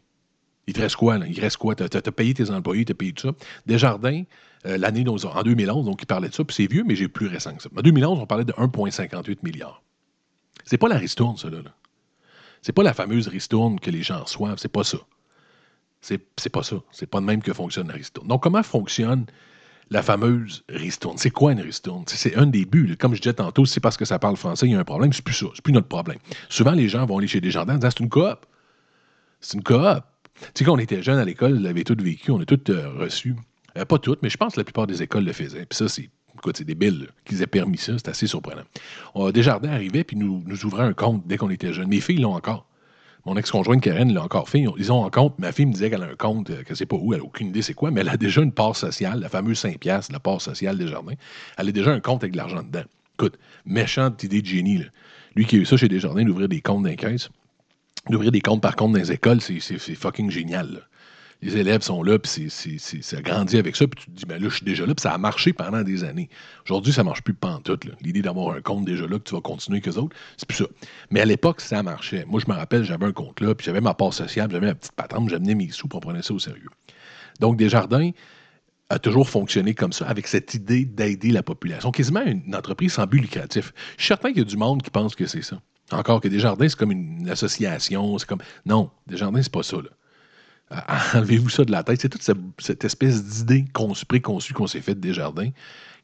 Il te reste quoi? Là? Il reste quoi? Tu as, payé tes employés, tu as payé tout ça. Desjardins, euh, l'année en 2011, donc il parlait de ça, puis c'est vieux, mais j'ai plus récent que ça. En 2011, on parlait de 1,58 milliard. C'est pas la ristourne, ça, là. C'est pas la fameuse ristourne que les gens reçoivent, c'est pas ça. C'est pas ça. C'est pas de même que fonctionne la ristourne. Donc, comment fonctionne la fameuse ristourne? C'est quoi une ristourne? C'est un des buts. Comme je disais tantôt, c'est parce que ça parle français, il y a un problème. C'est plus ça. C'est plus notre problème. Souvent, les gens vont aller chez Desjardins en disant c'est une coop. C'est une coop. Tu sais, quand on était jeunes à l'école, on avait tous vécu, on a tous euh, reçu. Euh, pas toutes, mais je pense que la plupart des écoles le faisaient. Puis ça, c'est. C'est débile qu'ils aient permis ça, c'est assez surprenant. On, Desjardins arrivait puis nous, nous un compte dès qu'on était jeunes. Mes filles l'ont encore. Mon ex-conjointe Karen l'a encore fait. Ils ont un compte. Ma fille me disait qu'elle a un compte, euh, que ne sait pas où, elle n'a aucune idée c'est quoi, mais elle a déjà une part sociale, la fameuse 5 piastres, la part sociale Desjardins. Elle a déjà un compte avec de l'argent dedans. Écoute, méchante idée de génie. Lui qui a eu ça chez Desjardins, d'ouvrir des comptes caisses. D'ouvrir des comptes, par contre, dans les écoles, c'est fucking génial. Les élèves sont là, puis ça grandit avec ça, puis tu te dis, ben là, je suis déjà là, puis ça a marché pendant des années. Aujourd'hui, ça ne marche plus pantoute. L'idée d'avoir un compte déjà là, que tu vas continuer avec eux autres, c'est plus ça. Mais à l'époque, ça marchait. Moi, je me rappelle, j'avais un compte là, puis j'avais ma part sociale, j'avais ma petite patente, j'amenais mes sous pour prendre ça au sérieux. Donc, Desjardins a toujours fonctionné comme ça, avec cette idée d'aider la population. Quasiment une entreprise sans but lucratif. Je suis certain qu'il y a du monde qui pense que c'est ça. Encore que Desjardins, c'est comme une association, c'est comme. Non, Desjardins, c'est pas ça. (laughs) Enlevez-vous ça de la tête. C'est toute cette, espèce d'idée préconçue qu'on s'est faite de Desjardins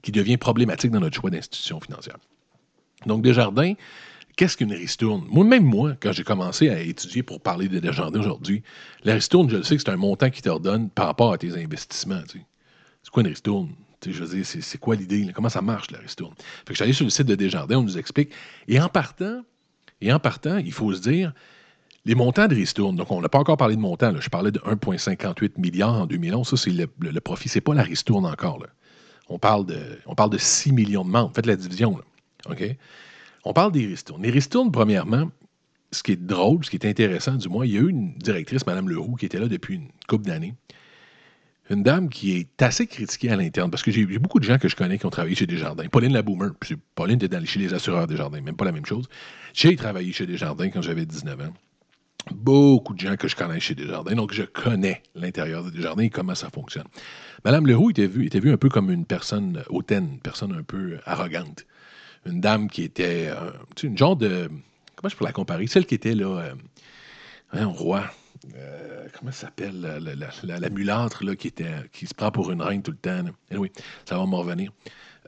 qui devient problématique dans notre choix d'institution financière. Donc, Desjardins, qu'est-ce qu'une ristourne? Moi, même moi, quand j'ai commencé à étudier pour parler de Desjardins aujourd'hui, la ristourne, je le sais que c'est un montant qui te redonne par rapport à tes investissements. C'est quoi une ristourne? je veux dire, c'est quoi l'idée? Comment ça marche, la ristourne? Fait que je suis allé sur le site de Desjardins, on nous explique. Et en partant, et en partant, il faut se dire, les montants de ristourne, donc on n'a pas encore parlé de montant, je parlais de 1,58 milliard en 2011, ça c'est le, profit, c'est pas la ristourne encore. On, parle de, on parle de 6 millions de membres, faites la division. OK? On parle des ristournes. Les ristournes, premièrement, ce qui est drôle, ce qui est intéressant, du moins, il y a eu une directrice, Mme Leroux, qui était là depuis une couple d'années. Une dame qui est assez critiquée à l'interne, parce que j'ai beaucoup de gens que je connais qui ont travaillé chez Desjardins. Pauline Laboomer, Pauline était dans, chez les assureurs Desjardins, même pas la même chose. J'ai travaillé chez Desjardins quand j'avais 19 ans. Beaucoup de gens que je connais chez Desjardins, donc je connais l'intérieur de Desjardins et comment ça fonctionne. Madame Leroux était vue, était vue un peu comme une personne hautaine, une personne un peu arrogante. Une dame qui était euh, une genre de comment je peux la comparer? Celle qui était là, euh, un roi. Euh, comment ça s'appelle? La, mulâtre là, qui, était, qui se prend pour une reine tout le temps. Oui, ça va m'en revenir.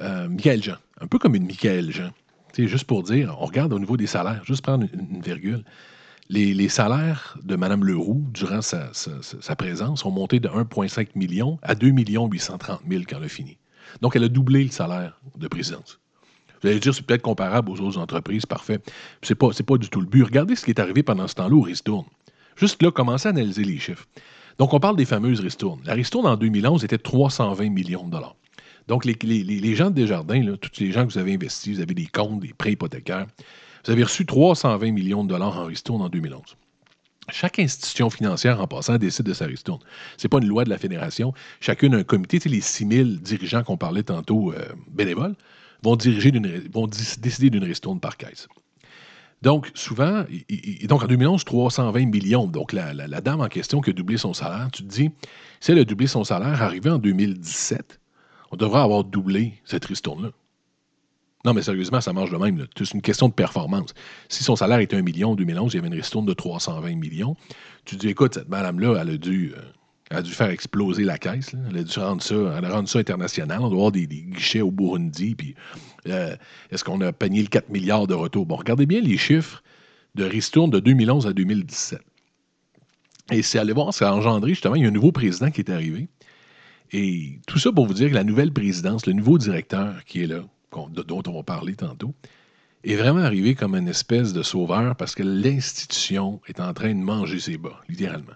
Euh, Michael Jean. Un peu comme une Michael Jean. juste pour dire, on regarde au niveau des salaires, juste prendre une, virgule. Les, salaires de Mme Leroux, durant sa, présence, ont monté de 1,5 million à 2 830 000 quand elle a fini. Donc, elle a doublé le salaire de présidence. Vous allez dire, c'est peut-être comparable aux autres entreprises, parfait. C'est pas, pas du tout le but. Regardez ce qui est arrivé pendant ce temps-là au Ristourne. Juste là, commencez à analyser les chiffres. Donc, on parle des fameuses Ristournes. La Ristourne, en 2011, était 320 millions de dollars. Donc, les, gens de Desjardins, tous les gens que vous avez investis, vous avez des comptes, des prêts hypothécaires, vous avez reçu 320 millions de dollars en Ristourne en 2011. Chaque institution financière, en passant, décide de sa ristourne. Ce n'est pas une loi de la Fédération. Chacune a un comité. Tu sais, les 6 000 dirigeants qu'on parlait tantôt euh, bénévoles, vont, vont décider d'une ristourne par caisse. Donc, souvent, donc en 2011, 320 millions. Donc, la, dame en question qui a doublé son salaire, tu te dis, si elle a doublé son salaire, arrivé en 2017, on devrait avoir doublé cette ristourne-là. Non, mais sérieusement, ça marche de même. C'est une question de performance. Si son salaire était 1 million en 2011, il y avait une ristourne de 320 millions. Tu te dis, écoute, cette madame-là, elle a dû euh, elle a dû faire exploser la caisse. Elle a dû rendre ça, elle a rendu ça international. On doit avoir des, guichets au Burundi. Puis, euh, est-ce qu'on a payé le 4 milliards de retour? Bon, regardez bien les chiffres de ristourne de 2011 à 2017. Et c'est allé voir, ça a engendré justement, il y a un nouveau président qui est arrivé. Et tout ça pour vous dire que la nouvelle présidence, le nouveau directeur qui est là, dont on va parler tantôt, est vraiment arrivé comme une espèce de sauveur parce que l'institution est en train de manger ses bas, littéralement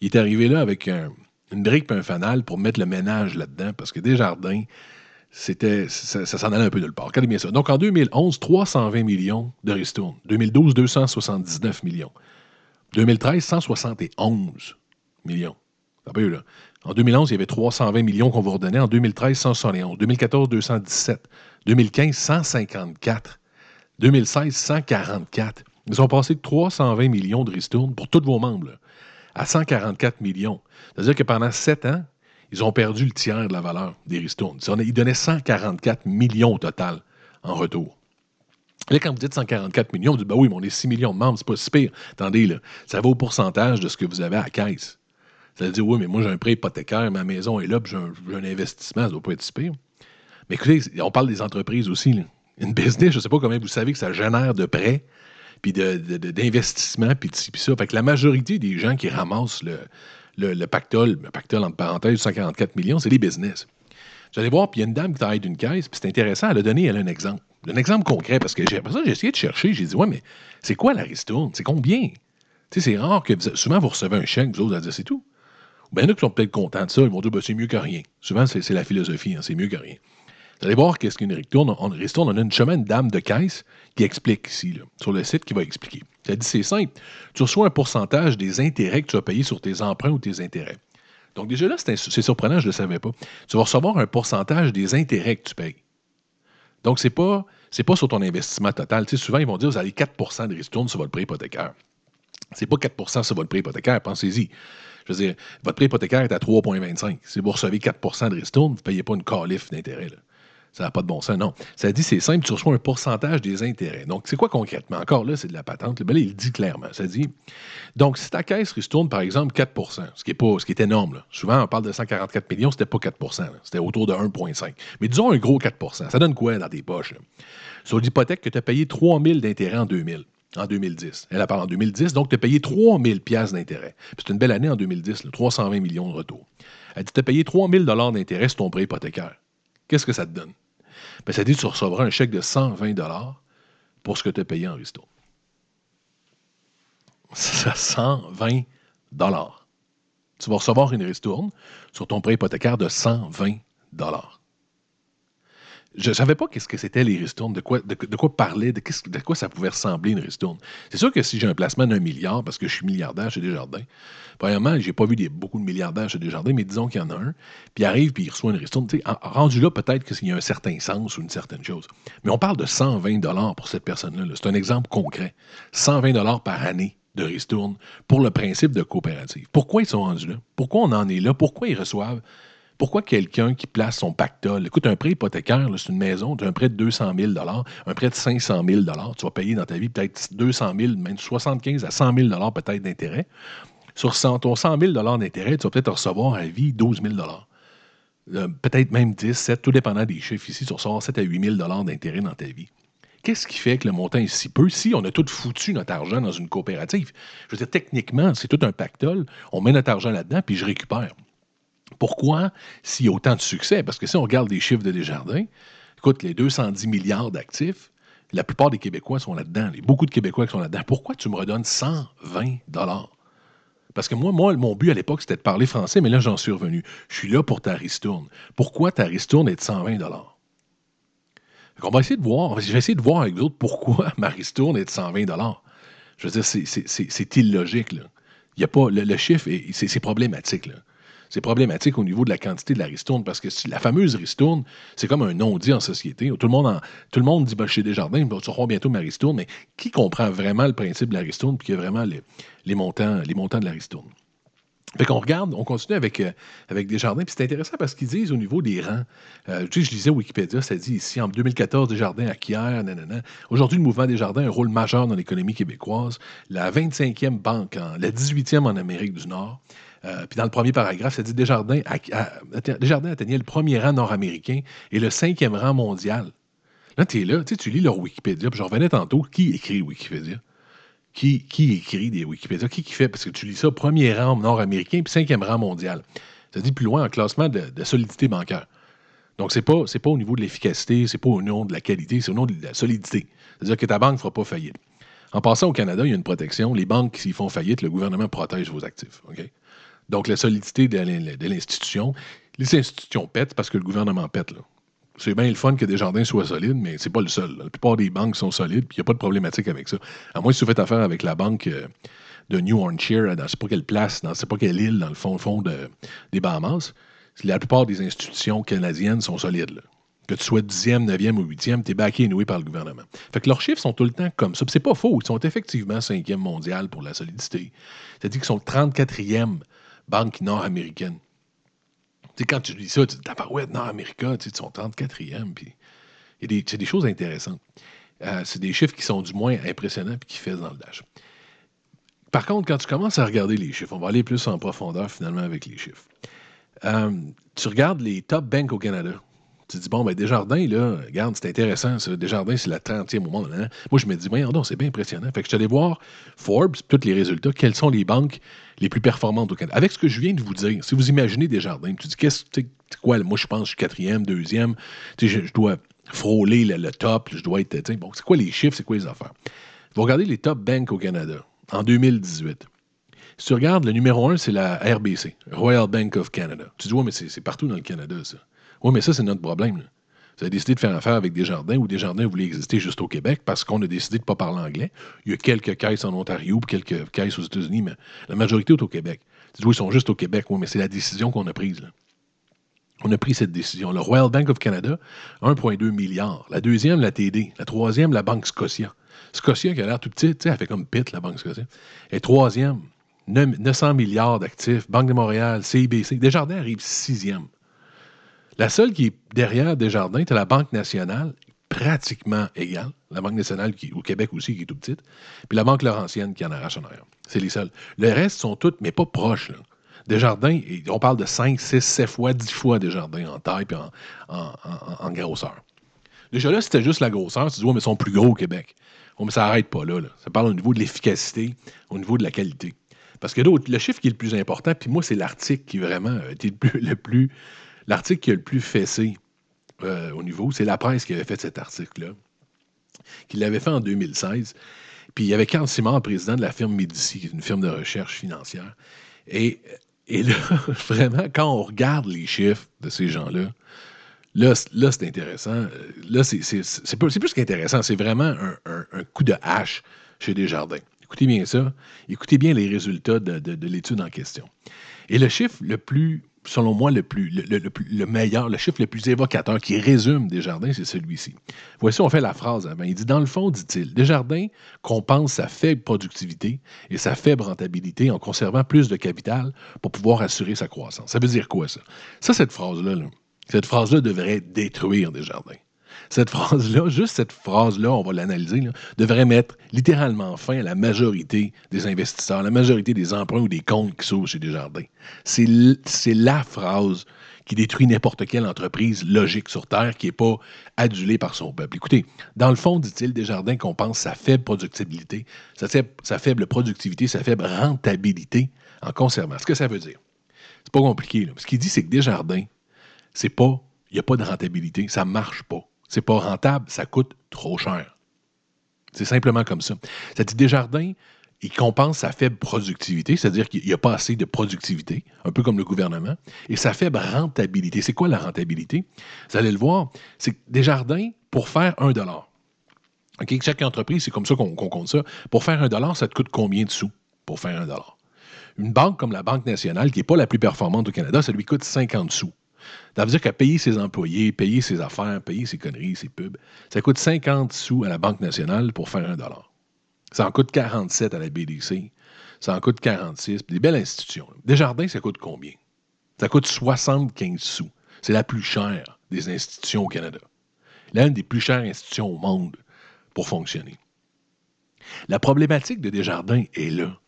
il est arrivé là avec une brique et un fanal pour mettre le ménage là-dedans, parce que Desjardins, ça, s'en allait un peu de le part. Regardez bien ça. Donc, en 2011, 320 millions de ristournes. 2012, 279 millions. 2013, 171 millions. Eu, là. En 2011, il y avait 320 millions qu'on vous redonnait. En 2013, 171. 2014, 217. 2015, 154. 2016, 144. Ils ont passé de 320 millions de ristournes pour tous vos membres à 144 millions. C'est-à-dire que pendant sept ans, ils ont perdu le tiers de la valeur des ristournes. Ils donnaient 144 millions au total en retour. Là, quand vous dites 144 millions, vous dites, ben oui, mais on est 6 millions de membres, c'est pas si pire. Attendez, là, ça va au pourcentage de ce que vous avez à caisse. Ça veut dire, oui, mais moi, j'ai un prêt hypothécaire, ma maison est là, puis j'ai un, investissement, ça doit pas être si pire. Mais écoutez, on parle des entreprises aussi. Une business, je ne sais pas comment vous savez que ça génère de prêts puis d'investissement, puis de, ça. Fait que la majorité des gens qui ramassent le, le, pactole, le pactole entre parenthèses, 144 millions, c'est les business. Allez voir, puis il y a une dame qui travaille d'une caisse, puis c'est intéressant, elle a donné elle, un exemple. Un exemple concret, parce que après ça, j'ai essayé de chercher, j'ai dit, ouais, mais c'est quoi la ristourne? C'est combien? Tu sais, c'est rare que souvent vous recevez un chèque, vous autres, vous allez dire, c'est tout. Ou bien, il y qui sont peut-être contents de ça, ils vont dire, ben, c'est mieux que rien. Souvent, c'est la philosophie, hein, c'est mieux que rien. Vous allez voir qu'est-ce qu'une ristourne. On, ristourne, on a une chemin, une dame de caisse qui explique ici, sur le site, qui va expliquer. Ça dit, c'est simple. Tu reçois un pourcentage des intérêts que tu as payés sur tes emprunts ou tes intérêts. Donc, déjà là, c'est surprenant, je ne le savais pas. Tu vas recevoir un pourcentage des intérêts que tu payes. Donc, ce n'est pas, pas sur ton investissement total. Tu sais, souvent, ils vont dire, vous avez 4% de ristourne sur votre prêt hypothécaire. Ce n'est pas 4% sur votre prêt hypothécaire, pensez-y. Je veux dire, votre prêt hypothécaire est à 3,25. Si vous recevez 4% de ristourne, vous ne payez pas une calife d'intérêt. Ça n'a pas de bon sens, non. Ça dit, c'est simple, tu reçois un pourcentage des intérêts. Donc, c'est quoi concrètement? Encore là, c'est de la patente. Ben là, il dit clairement. Ça dit, donc, si ta caisse ristourne, par exemple, 4% ce qui est, pas, ce qui est énorme, souvent, on parle de 144 millions, c'était pas 4% c'était autour de 1,5 Mais disons un gros 4% Ça donne quoi dans tes poches? Sur l'hypothèque que tu as payé 3 000 d'intérêts en 2000 en 2010. Elle a parlé en 2010, donc tu as payé 3 000 d'intérêt. C'est une belle année en 2010, 320 millions de retour. Elle dit, tu as payé 3 000 d'intérêt sur ton prêt hypothécaire. Qu'est-ce que ça te donne? Ben, ça dit que tu recevras un chèque de 120 pour ce que tu as payé en resto. C'est 120 Tu vas recevoir une ristourne sur ton prêt hypothécaire de 120 je ne savais pas qu'est-ce que c'était les ristournes, de quoi, de, quoi parler, de, quoi ça pouvait ressembler une ristourne. C'est sûr que si j'ai un placement d'un milliard, parce que je suis milliardaire chez Desjardins, premièrement, j'ai pas vu beaucoup de milliardaires chez Desjardins, mais disons qu'il y en a un, puis il arrive, puis il reçoit une ristourne. rendu là, peut-être qu'il y a un certain sens ou une certaine chose. Mais on parle de 120 pour cette personne-là. c'est un exemple concret. 120 par année de ristourne pour le principe de coopérative. Pourquoi ils sont rendus là? Pourquoi on en est là? Pourquoi ils reçoivent pourquoi quelqu'un qui place son pactole, écoute, un prêt hypothécaire, c'est une maison, tu as un prêt de 200 000 un prêt de 500 000 tu vas payer dans ta vie peut-être 200 000, même 75 à 100 000 peut-être d'intérêt. Sur ton 100 000 d'intérêt, tu vas peut-être recevoir à vie 12 000 euh, peut-être même 10, 7, tout dépendant des chiffres ici, tu recevoir 7 à 8 000 d'intérêt dans ta vie. Qu'est-ce qui fait que le montant est si peu? Si on a tout foutu notre argent dans une coopérative? Je veux dire, techniquement, c'est tout un pactole. On met notre argent là-dedans, puis je récupère. Pourquoi, s'il y a autant de succès? Parce que si on regarde les chiffres de Desjardins, écoute, les 210 milliards d'actifs, la plupart des Québécois sont là-dedans. Beaucoup de Québécois sont là-dedans. Pourquoi tu me redonnes 120 dollars? Parce que moi, moi, mon but à l'époque, c'était de parler français, mais là, j'en suis revenu. Je suis là pour ta ristourne. Pourquoi ta ristourne est de 120 dollars? On va essayer de voir, je vais essayer de voir avec vous autres pourquoi (laughs) ma ristourne est de 120 dollars. Je veux dire, c'est illogique. Il y a pas, le, chiffre, c'est problématique. C'est problématique au niveau de la quantité de la ristourne parce que la fameuse ristourne, c'est comme un non-dit en société. Tout le monde, tout le monde dit bah, chez Desjardins, tu auras bientôt ma ristourne, mais qui comprend vraiment le principe de la ristourne puis qui a vraiment les, montants, les montants de la ristourne? Fait qu'on regarde, on continue avec, euh, Desjardins, puis c'est intéressant parce qu'ils disent au niveau des rangs, euh, tu sais, je lisais Wikipédia, ça dit ici, en 2014, Desjardins acquiert, nanana. Aujourd'hui, le mouvement Desjardins a un rôle majeur dans l'économie québécoise, la 25e banque, la 18e en Amérique du Nord. Euh, puis dans le premier paragraphe, ça dit Desjardins, Desjardins atteignait le premier rang nord-américain et le cinquième rang mondial. Là, tu es là, tu lis leur Wikipédia, puis je revenais tantôt, qui écrit Wikipédia? Qui, qui écrit des Wikipédia? Qui, qui fait? Parce que tu lis ça, premier rang nord-américain, puis cinquième rang mondial. Ça dit plus loin en classement de, solidité bancaire. Donc, ce n'est pas, pas au niveau de l'efficacité, c'est pas au nom de la qualité, c'est au nom de la solidité. C'est-à-dire que ta banque ne fera pas faillite. En passant au Canada, il y a une protection. Les banques, s'ils font faillite, le gouvernement protège vos actifs. OK? Donc, la solidité de l'institution. Les institutions pètent parce que le gouvernement pète. C'est bien le fun que des jardins soient solides, mais c'est pas le seul. La plupart des banques sont solides, puis il n'y a pas de problématique avec ça. À moins que vous faites affaire avec la banque euh, de New Hampshire, dans je sais pas quelle place, dans je sais pas quelle île, dans le fond, fond de, des Bahamas, la plupart des institutions canadiennes sont solides. Que tu sois 10e, 9e ou 8e, tu es backé et noué par le gouvernement. Fait que leurs chiffres sont tout le temps comme ça. c'est pas faux. Ils sont effectivement 5e mondial pour la solidité. C'est-à-dire qu'ils sont 34e banque nord-américaine. Tu sais, quand tu dis ça, tu dis, ouais, nord-américain, tu sais, sont 34e, puis a des, choses intéressantes. Euh, c'est des chiffres qui sont du moins impressionnants et qui font dans le dash. Par contre, quand tu commences à regarder les chiffres, on va aller plus en profondeur finalement avec les chiffres. Euh, tu regardes les top banks au Canada. Tu te dis, bon, ben Desjardins, là, regarde, c'est intéressant, ça. Desjardins, c'est la 30e au monde. Moi, je me dis, non, c'est bien impressionnant. Fait que je suis allé voir Forbes, tous les résultats, quelles sont les banques les plus performantes au Canada. Avec ce que je viens de vous dire, si vous imaginez Desjardins, tu dis, qu'est-ce que, quoi, moi, je pense, je suis quatrième, deuxième, je, je dois frôler le, top, je dois être, bon, c'est quoi les chiffres, c'est quoi les affaires? Vous regardez les top banks au Canada en 2018. Si tu regardes, le numéro un, c'est la RBC, Royal Bank of Canada. Tu dis, ouais, mais c'est partout dans le Canada, ça. Oui, mais ça, c'est notre problème. Vous avez décidé de faire affaire avec Desjardins ou Desjardins voulait exister juste au Québec parce qu'on a décidé de ne pas parler anglais. Il y a quelques caisses en Ontario quelques caisses aux États-Unis, mais la majorité est au Québec. Oui, ils sont juste au Québec, oui, mais c'est la décision qu'on a prise. On a pris cette décision. Le Royal Bank of Canada, 1,2 milliard. La deuxième, la TD. La troisième, la Banque Scotia. Scotia, qui a l'air tout petit, tu sais, elle fait comme Pitt, la Banque Scotia. Et troisième, 900 milliards d'actifs. Banque de Montréal, CIBC. Desjardins arrive sixième. La seule qui est derrière Desjardins, c'est la Banque nationale, pratiquement égale. La Banque nationale qui, au Québec aussi, qui est tout petite. Puis la Banque Laurentienne qui en arrache en arrière. C'est les seuls. Le reste sont toutes, mais pas proches. Là. Desjardins, on parle de 5, 6, 7 fois, 10 fois Desjardins en taille et en, grosseur. Déjà là, c'était juste la grosseur. Tu dis, ouais, mais ils sont plus gros au Québec. mais ça n'arrête pas là, Ça parle au niveau de l'efficacité, au niveau de la qualité. Parce que le chiffre qui est le plus important, puis moi, c'est l'article qui vraiment été le plus L'article qui a le plus fessé euh, au niveau, c'est la presse qui avait fait cet article-là, qui l'avait fait en 2016. Puis il y avait Carl Simard, président de la firme Medici, qui est une firme de recherche financière. Et, et là, (laughs) vraiment, quand on regarde les chiffres de ces gens-là, Là, là c'est intéressant. Là, c'est plus qu'intéressant. C'est vraiment un, coup de hache chez Desjardins. Écoutez bien ça. Écoutez bien les résultats de l'étude en question. Et le chiffre le plus selon moi, le, plus, le, meilleur, le chiffre le plus évocateur qui résume Desjardins, c'est celui-ci. Voici, on fait la phrase avant. Il dit Dans le fond, dit-il, Desjardins compense sa faible productivité et sa faible rentabilité en conservant plus de capital pour pouvoir assurer sa croissance. Ça veut dire quoi, ça? Ça, cette phrase-là, cette phrase-là devrait détruire Desjardins. Cette phrase-là, juste cette phrase-là, on va l'analyser, devrait mettre littéralement fin à la majorité des investisseurs, la majorité des emprunts ou des comptes qui s'ouvrent chez Desjardins. C'est la phrase qui détruit n'importe quelle entreprise logique sur Terre qui n'est pas adulée par son peuple. Écoutez, dans le fond, dit-il, Desjardins compense sa faible productivité, sa, sa faible productivité, sa faible rentabilité en conservant. Ce que ça veut dire, c'est pas compliqué. Ce qu'il dit, c'est que Desjardins, c'est pas, il n'y a pas de rentabilité, ça ne marche pas c'est pas rentable, ça coûte trop cher. C'est simplement comme ça. Ça dit Desjardins, il compense sa faible productivité, c'est-à-dire qu'il n'y a pas assez de productivité, un peu comme le gouvernement, et sa faible rentabilité. C'est quoi la rentabilité? Vous allez le voir, c'est que Desjardins, pour faire un dollar, chaque entreprise, c'est comme ça qu'on compte ça, pour faire un dollar, ça te coûte combien de sous pour faire un dollar? Une banque comme la Banque nationale, qui n'est pas la plus performante au Canada, ça lui coûte 50 sous. Ça veut dire qu'à payer ses employés, payer ses affaires, payer ses conneries, ses pubs, ça coûte 50 sous à la Banque nationale pour faire un dollar. Ça en coûte 47 à la BDC. Ça en coûte 46. Des belles institutions. Desjardins, ça coûte combien? Ça coûte 75 sous. C'est la plus chère des institutions au Canada. L'une des plus chères institutions au monde pour fonctionner. La problématique de Desjardins est là.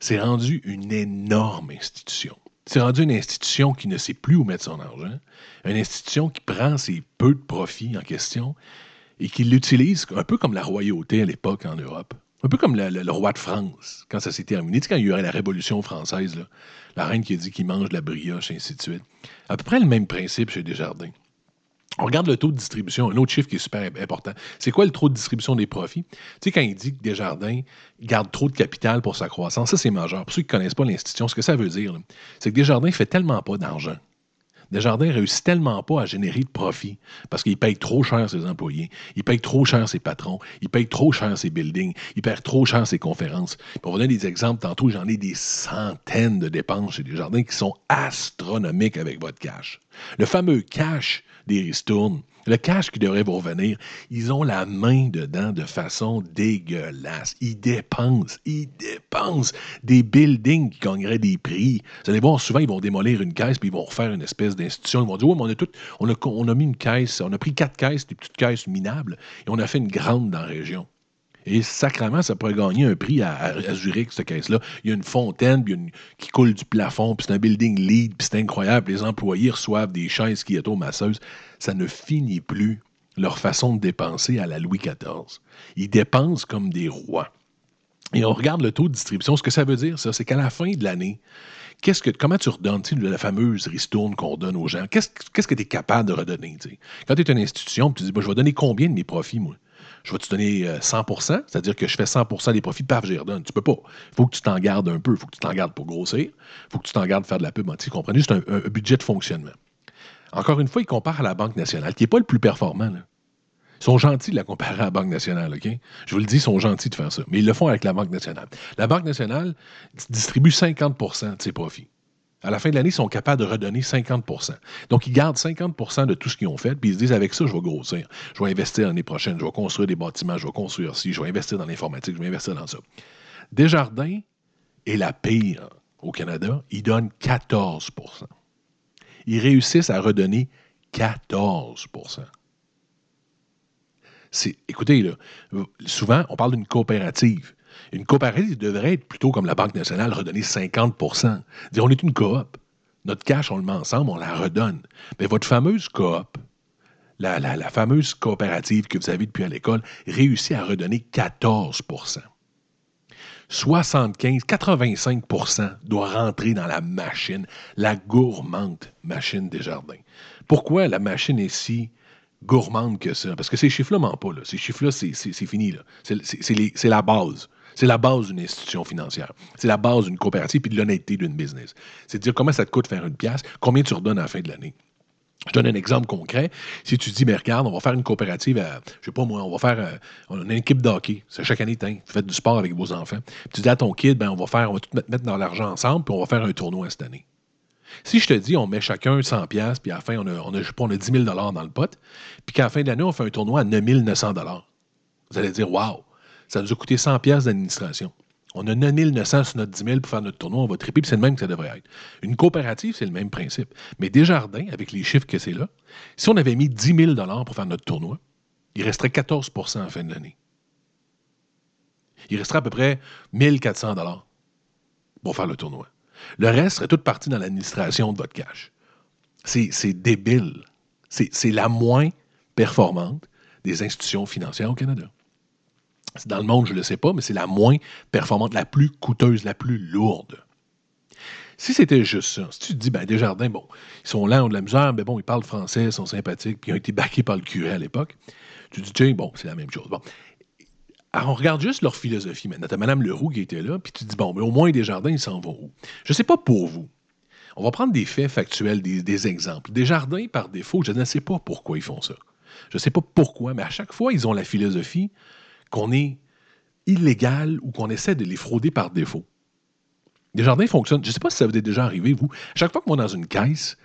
C'est rendu une énorme institution. C'est rendu une institution qui ne sait plus où mettre son argent, une institution qui prend ses peu de profits en question et qui l'utilise un peu comme la royauté à l'époque en Europe. Un peu comme le, roi de France, quand ça s'est terminé. Tu sais, quand il y aurait la Révolution française, la reine qui a dit qu'il mange de la brioche, et ainsi de suite. À peu près le même principe chez Desjardins. On regarde le taux de distribution, un autre chiffre qui est super important. C'est quoi le taux de distribution des profits? Tu sais, quand il dit que Desjardins garde trop de capital pour sa croissance, ça c'est majeur. Pour ceux qui ne connaissent pas l'institution, ce que ça veut dire, c'est que Desjardins ne fait tellement pas d'argent. Desjardins réussit tellement pas à générer de profit parce qu'il paye trop cher ses employés, il paye trop cher ses patrons, il paye trop cher ses buildings, il perd trop cher ses conférences. Pour vous donner des exemples, tantôt j'en ai des centaines de dépenses chez Desjardins qui sont astronomiques avec votre cash. Le fameux cash des ristournes, le cash qui devrait vous revenir, ils ont la main dedans de façon dégueulasse. Ils dépensent, ils dépensent des buildings qui gagneraient des prix. Vous allez voir, souvent, ils vont démolir une caisse puis ils vont refaire une espèce d'institution. Ils vont dire, oui, mais on a, tout, on, a, on a mis une caisse, on a pris quatre caisses, des petites caisses minables, et on a fait une grande dans la région. Et sacrément, ça pourrait gagner un prix à, Zurich, cette caisse-là. Il y a une fontaine qui coule du plafond, puis c'est un building lead, puis c'est incroyable. Les employés reçoivent des chaises qui masseuses. Ça ne finit plus leur façon de dépenser à la Louis XIV. Ils dépensent comme des rois. Et on regarde le taux de distribution. Ce que ça veut dire, ça, c'est qu'à la fin de l'année, qu'est-ce que, comment tu redonnes la fameuse ristourne qu'on donne aux gens? Qu'est-ce, que tu es capable de redonner? Quand tu es une institution, tu dis, je vais donner combien de mes profits, moi? Je vais te donner 100% euh, c'est-à-dire que je fais 100% des profits, paf, j'y redonne. Tu peux pas. Il faut que tu t'en gardes un peu. Il faut que tu t'en gardes pour grossir. Il faut que tu t'en gardes faire de la pub. Tu comprenez? C'est un, budget de fonctionnement. Encore une fois, il compare à la Banque nationale, qui n'est pas le plus performant. Ils sont gentils de la comparer à la Banque nationale, OK? Je vous le dis, ils sont gentils de faire ça. Mais ils le font avec la Banque nationale. La Banque nationale distribue 50% de ses profits à la fin de l'année, ils sont capables de redonner 50% Donc, ils gardent 50% de tout ce qu'ils ont fait, puis ils se disent avec ça, je vais grossir. Je vais investir l'année prochaine, je vais construire des bâtiments, je vais construire ci, je vais investir dans l'informatique, je vais investir dans ça. Desjardins est la pire au Canada. Ils donnent 14% Ils réussissent à redonner 14% Écoutez, souvent, on parle d'une coopérative. Une coopérative devrait être plutôt comme la Banque nationale, redonner 50 Dire on est une coop. Notre cash, on le met ensemble, on la redonne. Mais votre fameuse coop, la, fameuse coopérative que vous avez depuis à l'école, réussit à redonner 14% 75, 85% doit rentrer dans la machine, la gourmande machine des jardins. Pourquoi la machine est si gourmande que ça? Parce que ces chiffres-là mentent pas. Ces chiffres-là, c'est fini. C'est la base. C'est la base d'une institution financière. C'est la base d'une coopérative et de l'honnêteté d'une business. C'est de dire comment ça te coûte faire une pièce, combien tu redonnes à la fin de l'année. Je donne un exemple concret. Si tu dis, mais regarde, on va faire une coopérative à, je sais pas moi, on va faire, euh, on a une équipe de hockey. C'est chaque année, vous faites du sport avec vos enfants. Puis tu dis à ton kid, ben, on va faire, on va tout mettre dans l'argent ensemble, puis on va faire un tournoi cette année. Si je te dis, on met chacun 100 pièces puis à la fin, on a, on a, pas, on a 10 000 dans le pot, puis qu'à la fin de l'année, on fait un tournoi à 9 900 Vous allez dire, waouh, ça nous a coûté 100 pièces d'administration. On a 9 900 sur notre 10 000 pour faire notre tournoi, on va triper, puis c'est le même que ça devrait être. Une coopérative, c'est le même principe. Mais Desjardins, avec les chiffres que c'est là, si on avait mis 10 000 pour faire notre tournoi, il resterait 14 à la fin de l'année. Il resterait à peu près 1400 pour faire le tournoi. Le reste serait toute partie dans l'administration de votre cash. C'est débile. C'est la moins performante des institutions financières au Canada. Dans le monde, je ne le sais pas, mais c'est la moins performante, la plus coûteuse, la plus lourde. Si c'était juste ça, si tu te dis, ben Desjardins, bon, ils sont là, ont de la misère, mais bon, ils parlent français, ils sont sympathiques, puis ils ont été baqués par le curé à l'époque, tu te dis, tiens, bon, c'est la même chose. Bon. Alors, on regarde juste leur philosophie maintenant. T'as Mme Leroux qui était là, puis tu te dis, bon, mais au moins, Desjardins, ils s'en vont où? Je ne sais pas pour vous. On va prendre des faits factuels, des, des exemples. Desjardins, par défaut, je ne sais pas pourquoi ils font ça. Je ne sais pas pourquoi, mais à chaque fois, ils ont la philosophie qu'on est illégal ou qu'on essaie de les frauder par défaut. Desjardins fonctionnent. Je ne sais pas si ça vous est déjà arrivé, vous. chaque fois que moi, dans une caisse,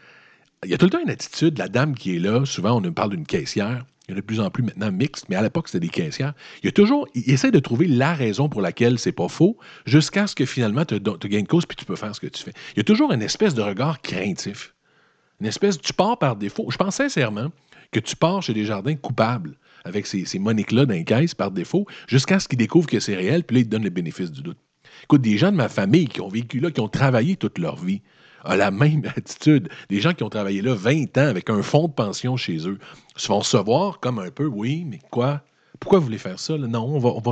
il y a tout le temps une attitude, la dame qui est là, souvent on nous parle d'une caissière, il y en a de plus en plus maintenant mixte, mais à l'époque, c'était des caissières. Il y a toujours, il essaie de trouver la raison pour laquelle c'est pas faux, jusqu'à ce que finalement, tu gagnes cause puis tu peux faire ce que tu fais. Il y a toujours une espèce de regard craintif. Une espèce, tu pars par défaut. Je pense sincèrement que tu pars chez des jardins coupables avec ces, ces moniques-là dans par défaut, jusqu'à ce qu'ils découvrent que c'est réel, puis là, ils te donnent le bénéfice du doute. Écoute, des gens de ma famille qui ont vécu là, qui ont travaillé toute leur vie, ont la même (laughs) attitude. Des gens qui ont travaillé là 20 ans avec un fonds de pension chez eux se font recevoir comme un peu, oui, mais quoi? Pourquoi vous voulez faire ça? Non, on va, on va.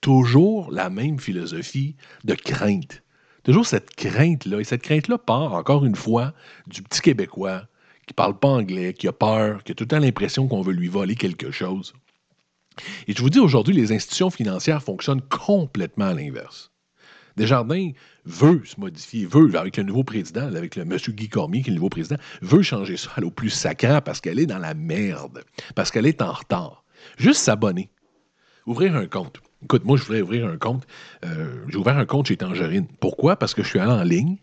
Toujours la même philosophie de crainte. Toujours cette crainte-là. Et cette crainte-là part, encore une fois, du petit Québécois qui parle pas anglais, qui a peur, qui a tout le temps l'impression qu'on veut lui voler quelque chose. Et je vous dis aujourd'hui, les institutions financières fonctionnent complètement à l'inverse. Desjardins veut se modifier, veut, avec le nouveau président, avec le monsieur Guy Cormier, qui est le nouveau président, veut changer ça au plus sacrant parce qu'elle est dans la merde, parce qu'elle est en retard. Juste s'abonner, ouvrir un compte. Écoute, moi, je voudrais ouvrir un compte. Euh, j'ai ouvert un compte chez Tangerine. Pourquoi? Parce que je suis allé en ligne.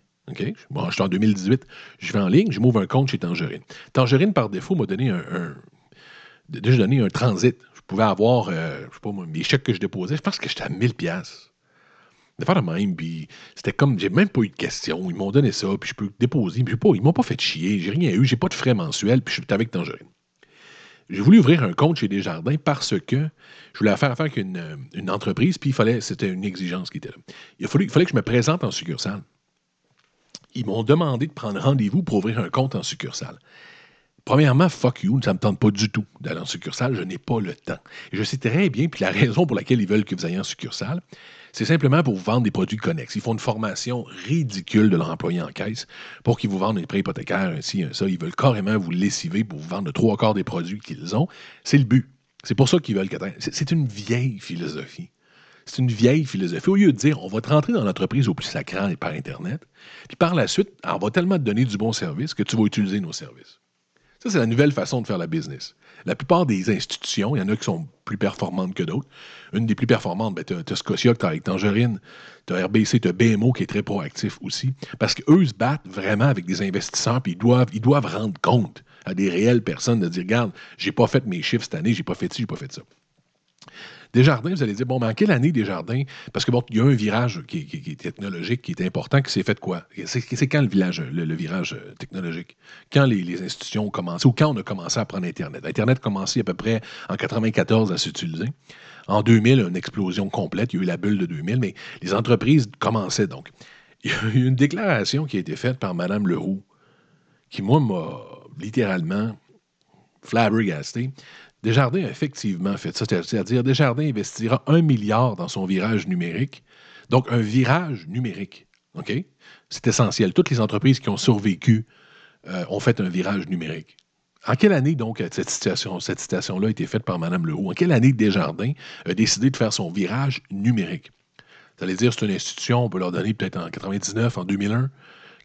Bon, je suis en 2018. Je vais en ligne, je m'ouvre un compte chez Tangerine. Tangerine, par défaut, m'a donné un, déjà donné un transit. Je pouvais avoir, euh, je sais pas mes chèques que je déposais. Je pense que j'étais à 1000 pièces de faire de même, puis c'était comme, j'ai même pas eu de questions. Ils m'ont donné ça, puis je peux déposer, puis pas, ils m'ont pas fait chier, j'ai rien eu, j'ai pas de frais mensuels, puis je suis avec Tangerine. J'ai voulu ouvrir un compte chez Desjardins parce que je voulais faire affaire avec une, entreprise, puis il fallait, c'était une exigence qui était là. Il il fallait que je me présente en succursale. Ils m'ont demandé de prendre rendez-vous pour ouvrir un compte en succursale. Premièrement, fuck you, ça ne me tente pas du tout d'aller en succursale, je n'ai pas le temps. Et je sais très bien, puis la raison pour laquelle ils veulent que vous ayez en succursale, c'est simplement pour vous vendre des produits connexes. Ils font une formation ridicule de leur employé en caisse pour qu'ils vous vendent des prêts hypothécaires, ainsi, ça. Ils veulent carrément vous lessiver pour vous vendre de trois quarts des produits qu'ils ont. C'est le but. C'est pour ça qu'ils veulent que C'est une vieille philosophie. C'est une vieille philosophie. Au lieu de dire, on va te rentrer dans l'entreprise au plus sacrant et par Internet, puis par la suite, on va tellement te donner du bon service que tu vas utiliser nos services. Ça, c'est la nouvelle façon de faire la business. La plupart des institutions, il y en a qui sont plus performantes que d'autres. Une des plus performantes, ben, tu as, Scotia tu as avec Tangerine, tu as RBC, tu as BMO qui est très proactif aussi. Parce qu'eux se battent vraiment avec des investisseurs, puis ils doivent, ils doivent rendre compte à des réelles personnes de dire Regarde, j'ai pas fait mes chiffres cette année, j'ai pas fait ci, j'ai pas fait ça. Desjardins, vous allez dire, bon, mais en quelle année Desjardins? Parce que bon, il y a un virage qui, est technologique qui est important, qui s'est fait quoi? C'est quand le, virage euh, technologique? Quand les, institutions ont commencé ou quand on a commencé à prendre Internet? Internet a commencé à peu près en 94 à s'utiliser. En 2000, une explosion complète. Il y a eu la bulle de 2000, mais les entreprises commençaient donc. (laughs) Il y a eu une déclaration qui a été faite par Mme Leroux, qui, moi, m'a littéralement flabbergasté. Desjardins a effectivement fait ça, c'est-à-dire Desjardins investira un milliard dans son virage numérique. Donc, un virage numérique. OK? C'est essentiel. Toutes les entreprises qui ont survécu euh, ont fait un virage numérique. En quelle année, donc, cette citation, cette citation-là a été faite par Mme Leroux? En quelle année Desjardins a décidé de faire son virage numérique? Vous allez dire, c'est une institution, on peut leur donner peut-être en 99, en 2001.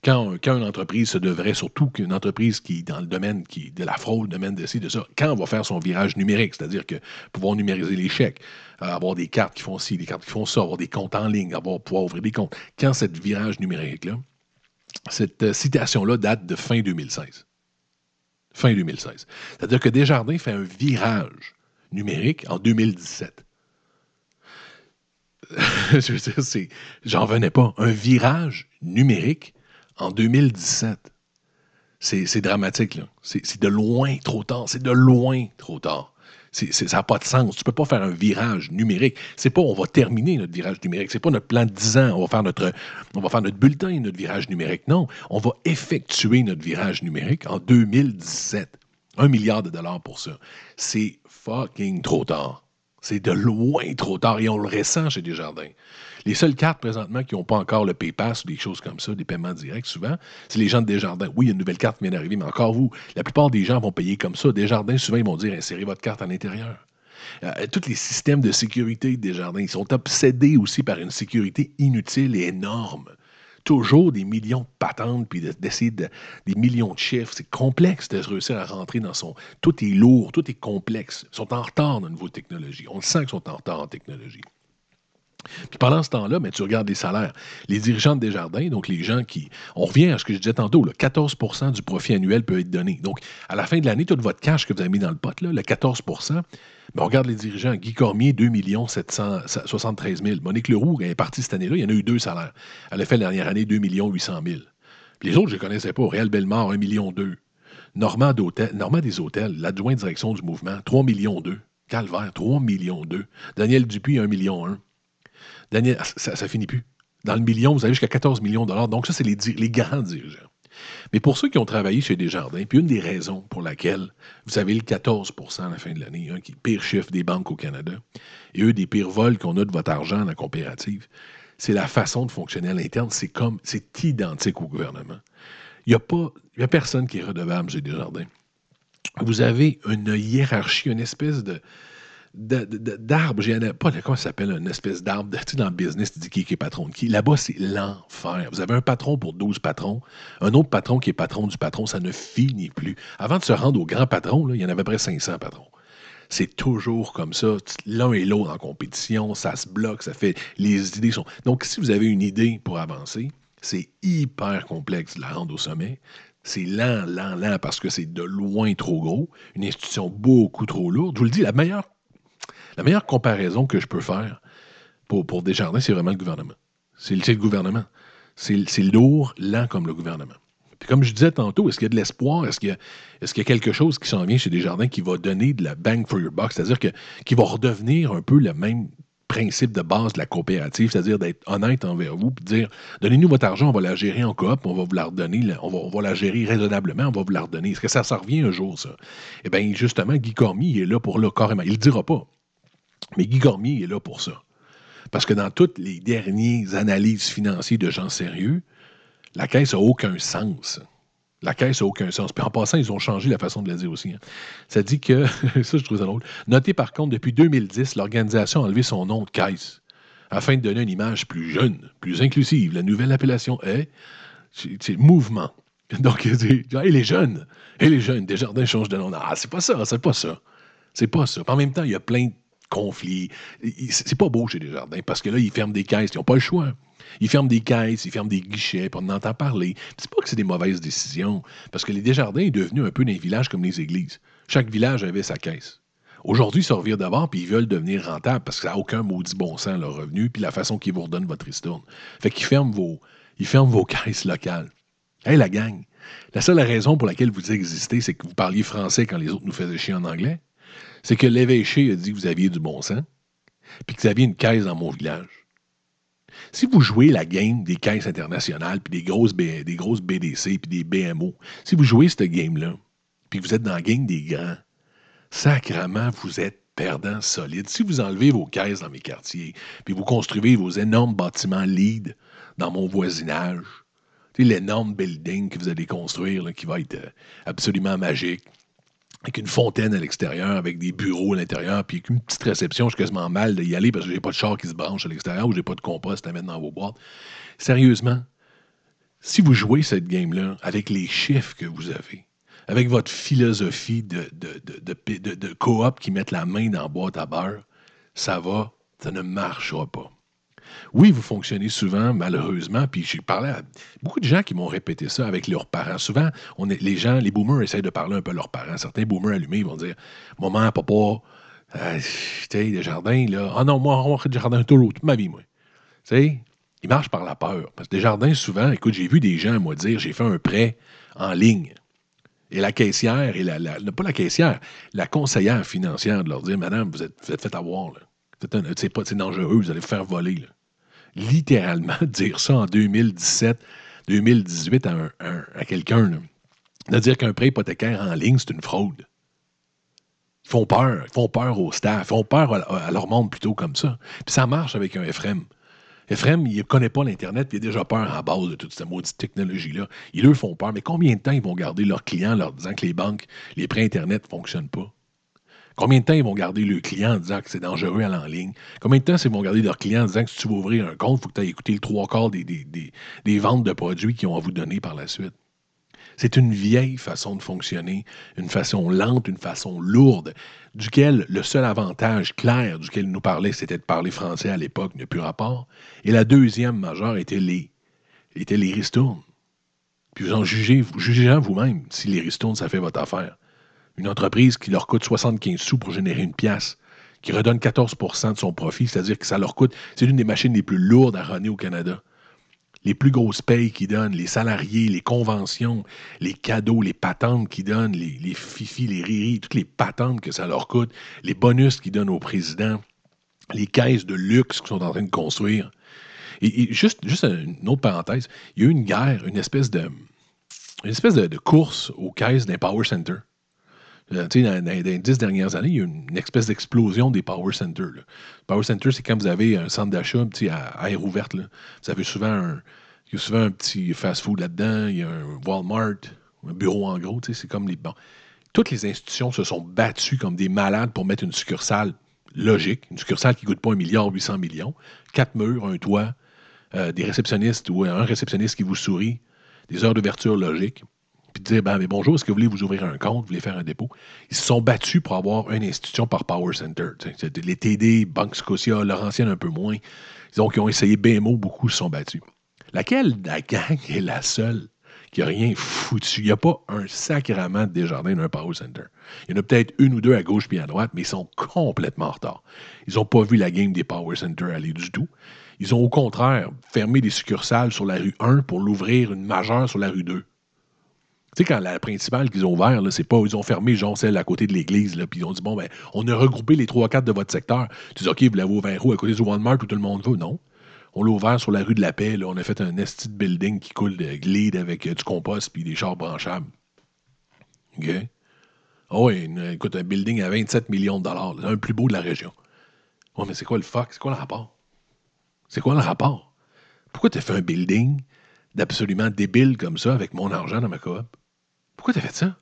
Quand, quand, une entreprise se devrait, surtout qu'une entreprise qui dans le domaine qui, de la fraude, le domaine de ci, de ça, quand on va faire son virage numérique, c'est-à-dire que pouvoir numériser les chèques, euh, avoir des cartes qui font ci, des cartes qui font ça, avoir des comptes en ligne, avoir, pouvoir ouvrir des comptes, quand cette virage numérique-là, cette euh, citation-là date de fin 2016. Fin 2016. C'est-à-dire que Desjardins fait un virage numérique en 2017. (laughs) je veux dire, j'en venais pas. Un virage numérique en 2017. C'est dramatique, là. C'est de loin trop tard. C'est de loin trop tard. ça n'a pas de sens. Tu ne peux pas faire un virage numérique. C'est pas on va terminer notre virage numérique. C'est pas notre plan de 10 ans. On va faire notre, on va faire notre bulletin et notre virage numérique. Non, on va effectuer notre virage numérique en 2017. Un milliard de dollars pour ça. C'est fucking trop tard. C'est de loin trop tard et on le ressent chez Desjardins. Les seules cartes présentement qui n'ont pas encore le PayPass ou des choses comme ça, des paiements directs souvent, c'est les gens de Desjardins. Oui, une nouvelle carte qui vient d'arriver, mais encore vous, la plupart des gens vont payer comme ça. Desjardins, souvent, ils vont dire insérez votre carte à l'intérieur. Euh, tous les systèmes de sécurité de Desjardins, ils sont obsédés aussi par une sécurité inutile et énorme toujours des millions de patentes, puis d'essayer des millions de chiffres. C'est complexe de réussir à rentrer dans son... Tout est lourd, tout est complexe. Ils sont en retard dans le niveau de technologie. On le sent qu'ils sont en retard en technologie. Puis pendant ce temps-là, mais tu regardes les salaires. Les dirigeants de Desjardins, donc les gens qui. On revient à ce que je disais tantôt, le 14% du profit annuel peut être donné. Donc, à la fin de l'année, tout votre cash que vous avez mis dans le pot, là, le 14 mais on regarde les dirigeants. Guy Cormier, 2 773 000. Monique Leroux, elle est partie cette année-là, il y en a eu deux salaires. Elle a fait la dernière année 2 800 000. Puis les autres, je ne connaissais pas. Réal Bellemare, 1 million 2. Normand, des Hôtels, l'adjoint direction du mouvement, 3 millions 2. Calvaire, 3 millions 2. Daniel Dupuis, 1 million 1. Daniel, ça, ne finit plus. Dans le million, vous avez jusqu'à 14 millions de dollars. Donc, ça, c'est les grands dirigeants. Mais pour ceux qui ont travaillé chez Desjardins, puis une des raisons pour laquelle vous avez le 14% à la fin de l'année, qui est le pire chiffre des banques au Canada, et eux, des pires vols qu'on a de votre argent dans la coopérative, c'est la façon de fonctionner à l'interne. C'est comme, c'est identique au gouvernement. Il n'y a a personne qui est redevable chez Desjardins. Vous avez une hiérarchie, une espèce de, d'arbres, j'ai pas de quoi ça s'appelle, une espèce d'arbre. Tu sais, dans le business, tu dis qui, est patron de qui? Là-bas, c'est l'enfer. Vous avez un patron pour 12 patrons, un autre patron qui est patron du patron, ça ne finit plus. Avant de se rendre au grand patron, il y en avait près 500 patrons. C'est toujours comme ça. L'un et l'autre en compétition, ça se bloque, ça fait. Les idées sont. Donc, si vous avez une idée pour avancer, c'est hyper complexe de la rendre au sommet. C'est lent, lent, lent parce que c'est de loin trop gros. Une institution beaucoup trop lourde. Je vous le dis, la meilleure la meilleure comparaison que je peux faire pour, pour Desjardins, c'est vraiment le gouvernement. C'est le, gouvernement. C'est lourd, lent comme le gouvernement. Puis comme je disais tantôt, est-ce qu'il y a de l'espoir? Est-ce qu'il y, a quelque chose qui s'en vient chez Desjardins qui va donner de la bang for your buck? C'est-à-dire que, qui va redevenir un peu le même principe de base de la coopérative, c'est-à-dire d'être honnête envers vous, puis dire donnez-nous votre argent, on va la gérer en coop, on va vous la redonner, on va, la gérer raisonnablement, on va vous la redonner. Est-ce que ça, revient un jour, ça? Eh bien, justement, Guy Cormier, est là pour là, carrément. Il le dira pas. Mais Guy est là pour ça. Parce que dans toutes les dernières analyses financières de gens sérieux, la caisse n'a aucun sens. La caisse n'a aucun sens. Puis en passant, ils ont changé la façon de le dire aussi. Hein. Ça dit que, (laughs) ça je trouve ça drôle, notez par contre, depuis 2010, l'organisation a enlevé son nom de caisse afin de donner une image plus jeune, plus inclusive. La nouvelle appellation est, c'est mouvement. Donc, dit, les jeunes, et les jeunes, Desjardins changent de nom. Ah, c'est pas ça, c'est pas ça. C'est pas ça. En même temps, il y a plein de conflit. C'est pas beau chez Desjardins parce que là, ils ferment des caisses. Ils n'ont pas le choix. Ils ferment des caisses, ils ferment des guichets, puis on entend parler. C'est pas que c'est des mauvaises décisions, parce que les Desjardins est devenu un peu des villages comme les églises. Chaque village avait sa caisse. Aujourd'hui, ils se revirent d'abord, puis ils veulent devenir rentables parce que ça n'a aucun maudit bon sens, leur revenu, puis la façon qu'ils vous redonnent votre ristourne. Fait qu'ils ferment vos, ils ferment vos (laughs) caisses locales. Hey, la gang, la seule raison pour laquelle vous existez, c'est que vous parliez français quand les autres nous faisaient chier en anglais c'est que l'évêché a dit que vous aviez du bon sens, puis que vous aviez une caisse dans mon village. Si vous jouez la game des caisses internationales, puis des grosses, des grosses BDC, puis des BMO, si vous jouez cette game-là, puis vous êtes dans la game des grands, sacrement, vous êtes perdant solide. Si vous enlevez vos caisses dans mes quartiers, puis vous construisez vos énormes bâtiments lead dans mon voisinage, l'énorme building que vous allez construire, qui va être euh, absolument magique, avec une fontaine à l'extérieur, avec des bureaux à l'intérieur, puis une petite réception, je suis quasiment mal d'y aller parce que j'ai pas de char qui se branche à l'extérieur ou j'ai pas de compost à mettre dans vos boîtes. Sérieusement, si vous jouez cette game-là avec les chiffres que vous avez, avec votre philosophie de coop qui mettent la main dans la boîte à beurre, ça va, ça ne marchera pas. Oui, vous fonctionnez souvent, malheureusement, puis j'ai parlé à beaucoup de gens qui m'ont répété ça avec leurs parents. Souvent, on est, les gens, les boomers essayent de parler un peu à leurs parents. Certains boomers allumés vont dire Maman, papa, euh, tu sais, jardins, là. Ah non, moi, on des jardins tout toute ma vie, moi. Tu sais, ils marchent par la peur. Parce que des jardins, souvent, écoute, j'ai vu des gens, moi, dire j'ai fait un prêt en ligne. Et la caissière, et la, pas la caissière, la conseillère financière de leur dire Madame, vous êtes, fait avoir, là. C'est dangereux, vous allez vous faire voler. Là littéralement (laughs) dire ça en 2017, 2018 à, quelqu'un. De dire qu'un prêt hypothécaire en ligne, c'est une fraude. Ils font peur. Ils font peur au staff. Ils font peur à, leur monde plutôt comme ça. Puis ça marche avec un Ephraim. Ephraim, il ne connaît pas l'Internet, puis il a déjà peur à base de toute cette maudite technologie-là. Ils leur font peur. Mais combien de temps ils vont garder leurs clients leur disant que les banques, les prêts Internet ne fonctionnent pas? Combien de temps ils vont garder le client en disant que c'est dangereux à en ligne? Combien de temps ils vont garder leur client en disant que si tu veux ouvrir un compte, il faut que tu aies écouté le trois quarts des, ventes de produits qu'ils ont à vous donner par la suite? C'est une vieille façon de fonctionner, une façon lente, une façon lourde, duquel le seul avantage clair duquel nous parlait, c'était de parler français à l'époque, n'a plus rapport. Et la deuxième majeure était les, était les ristournes. Puis vous en jugez, jugez vous-même si les ristournes, ça fait votre affaire. Une entreprise qui leur coûte 75 sous pour générer une pièce, qui redonne 14% de son profit, c'est-à-dire que ça leur coûte, c'est l'une des machines les plus lourdes à runner au Canada. Les plus grosses payes qu'ils donnent, les salariés, les conventions, les cadeaux, les patentes qu'ils donnent, les, les fifis, les riris, toutes les patentes que ça leur coûte, les bonus qu'ils donnent au président, les caisses de luxe qu'ils sont en train de construire. Et, juste, juste une autre parenthèse, il y a eu une guerre, une espèce de, une espèce de, de course aux caisses d'un Power Center. Euh, dans, les dix dernières années, il y a eu une, espèce d'explosion des power centers. Power center, c'est quand vous avez un centre d'achat à, air ouverte. Là. Vous avez souvent un, il y a souvent un petit fast-food là-dedans, il y a un Walmart, un bureau en gros. C'est comme les. Toutes les institutions se sont battues comme des malades pour mettre une succursale logique, une succursale qui ne coûte pas un milliard 800 millions, quatre murs, un toit, euh, des réceptionnistes ou un réceptionniste qui vous sourit, des heures d'ouverture logiques puis dire ben, mais bonjour, est-ce que vous voulez vous ouvrir un compte, vous voulez faire un dépôt? Ils se sont battus pour avoir une institution par Power Center. Les TD, Banque Scotia, Laurentienne un peu moins. Ils ont, essayé BMO, beaucoup se sont battus. Laquelle la gang est la seule qui n'a rien foutu? Il n'y a pas un sacrament de Desjardins dans un Power Center. Il y en a peut-être une ou deux à gauche puis à droite, mais ils sont complètement en retard. Ils n'ont pas vu la game des Power Center aller du tout. Ils ont au contraire fermé des succursales sur la rue 1 pour l'ouvrir une majeure sur la rue 2. Tu sais, quand la principale qu'ils ont ouvert, c'est pas, ils ont fermé, genre, celle à côté de l'église, puis ils ont dit, bon, ben, on a regroupé les trois quatre de votre secteur. Tu dis, OK, vous l'avez ouvert où, à côté du Walmart où tout le monde veut? Non. On l'a ouvert sur la rue de la Paix, là. On a fait un esti de building qui coule de glide avec euh, du compost puis des chars branchables. OK? Ah oui, écoute, un building à 27 millions de dollars, un plus beau de la région. Ouais, mais c'est quoi le fuck? C'est quoi le rapport? C'est quoi le rapport? Pourquoi tu as fait un building d'absolument débile comme ça avec mon argent dans ma coop? Pourquoi tu as fait ça?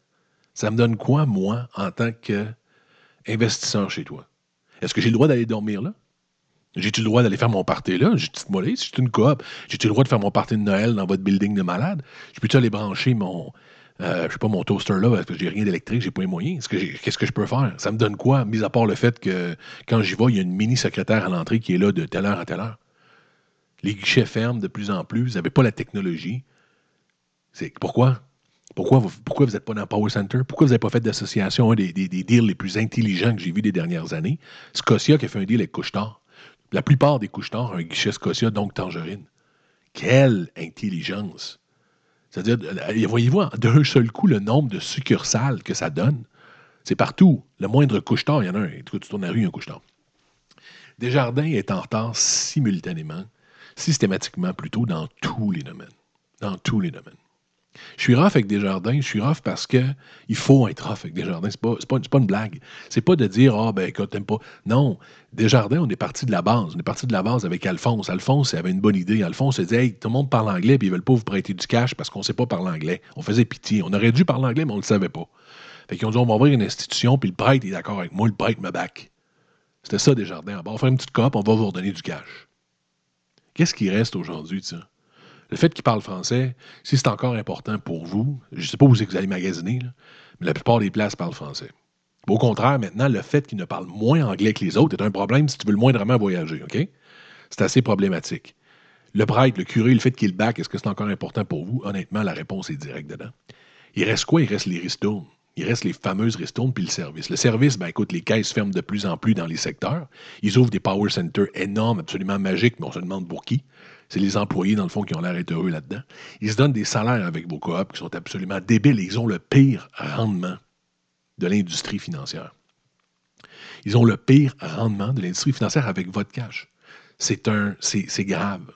Ça me donne quoi, moi, en tant qu'investisseur chez toi? Est-ce que j'ai le droit d'aller dormir là? J'ai-tu le droit d'aller faire mon party là? J'ai si c'est une coop? J'ai-tu le droit de faire mon party de Noël dans votre building de malade? Je peux-tu aller brancher mon, euh, je pas, mon toaster là parce que j'ai rien d'électrique, j'ai pas les moyens? Qu'est-ce que je peux faire? Ça me donne quoi, mis à part le fait que quand j'y vais, il y a une mini secrétaire à l'entrée qui est là de telle heure à telle heure. Les guichets ferment de plus en plus, vous n'avez pas la technologie. C'est pourquoi? Pourquoi vous n'êtes pas dans Power Center? Pourquoi vous n'avez pas fait d'association, un des, deals les plus intelligents que j'ai vus des dernières années? Scotia qui a fait un deal avec Couchetard. La plupart des Couchetard ont un guichet Scotia, donc Tangerine. Quelle intelligence! C'est-à-dire, euh, voyez-vous d'un seul coup le nombre de succursales que ça donne? C'est partout. Le moindre couche-tard, il y en a un. Tu tournes la rue, il y a un couche-tard. Desjardins est en retard simultanément, systématiquement plutôt, dans tous les domaines. Dans tous les domaines. Je suis rough avec Desjardins, je suis rough parce que il faut être rough avec Desjardins. C'est pas, pas, pas, une blague. C'est pas de dire Ah ben écoute, t'aimes pas. Non. Desjardins, on est parti de la base. On est parti de la base avec Alphonse. Alphonse avait une bonne idée. Alphonse a dit Hey, tout le monde parle anglais, puis ils veulent pas vous prêter du cash parce qu'on sait pas parler anglais. On faisait pitié. On aurait dû parler anglais, mais on le savait pas. Fait qu'ils ont dit On va ouvrir une institution, puis le prêtre est d'accord avec moi, le prêtre me back. C'était ça, Desjardins. On va faire une petite cop, on va vous redonner du cash. Qu'est-ce qui reste aujourd'hui ça? Le fait qu'ils parlent français, si c'est encore important pour vous, je ne sais pas où vous allez magasiner, mais la plupart des places parlent français. Au contraire, maintenant, le fait qu'ils ne parlent moins anglais que les autres est un problème si tu veux le moindrement voyager, OK? C'est assez problématique. Le prêtre, le curé, le fait qu'il back, est-ce que c'est encore important pour vous? Honnêtement, la réponse est directe dedans. Il reste quoi? Il reste les ristournes. Il reste les fameuses ristournes puis le service. Le service, ben écoute, les caisses ferment de plus en plus dans les secteurs. Ils ouvrent des power centers énormes, absolument magiques, mais on se demande pour qui. C'est les employés, dans le fond, qui ont l'air d'être heureux là-dedans. Ils se donnent des salaires avec vos coops qui sont absolument débiles ils ont le pire rendement de l'industrie financière. Ils ont le pire rendement de l'industrie financière avec votre cash. C'est c'est grave.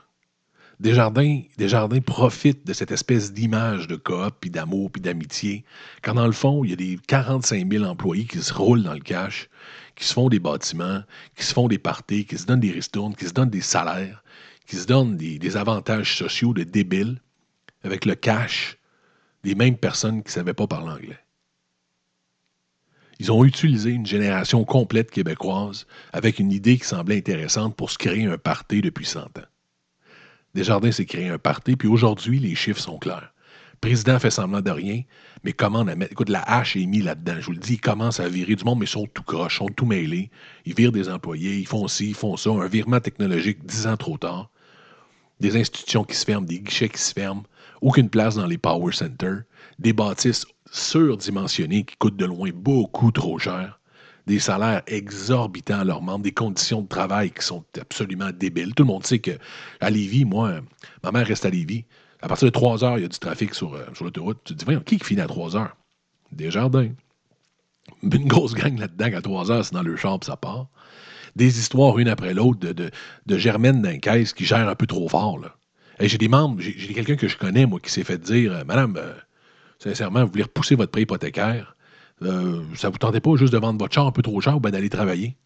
Desjardins, Desjardins profite de cette espèce d'image de coop, puis d'amour, puis d'amitié, quand dans le fond, il y a des 45 000 employés qui se roulent dans le cash, qui se font des bâtiments, qui se font des parties, qui se donnent des ristournes, qui se donnent des salaires, qui se donnent des, avantages sociaux de débiles avec le cash des mêmes personnes qui ne savaient pas parler anglais. Ils ont utilisé une génération complète québécoise avec une idée qui semblait intéressante pour se créer un parti depuis 100 ans. Desjardins s'est créé un parti, puis aujourd'hui, les chiffres sont clairs. Le président fait semblant de rien, mais comment à mettre. Écoute, la hache est mise là-dedans. Je vous le dis, ils commencent à virer du monde, mais ils sont tout croches, sont tout mêlés. Ils virent des employés, ils font ci, ils font ça. Un virement technologique dix ans trop tard. Des institutions qui se ferment, des guichets qui se ferment. Aucune place dans les power centers. Des bâtisses surdimensionnées qui coûtent de loin beaucoup trop cher des salaires exorbitants à leurs membres, des conditions de travail qui sont absolument débiles. Tout le monde sait qu'à Lévis, moi, ma mère reste à Lévis. À partir de 3 heures, il y a du trafic sur, euh, sur l'autoroute. Tu te dis, voyons, qui finit à 3 heures? Des jardins. Une grosse gang là-dedans, à 3 heures, c'est dans le champ, ça part. Des histoires une après l'autre de, de, de Germaine d'un qui gère un peu trop fort. Là. j'ai des membres, j'ai, quelqu'un que je connais, moi, qui s'est fait dire euh, Madame, euh, sincèrement, vous voulez repousser votre prêt hypothécaire euh, ça vous tentait pas juste de vendre votre char un peu trop cher ou d'aller travailler?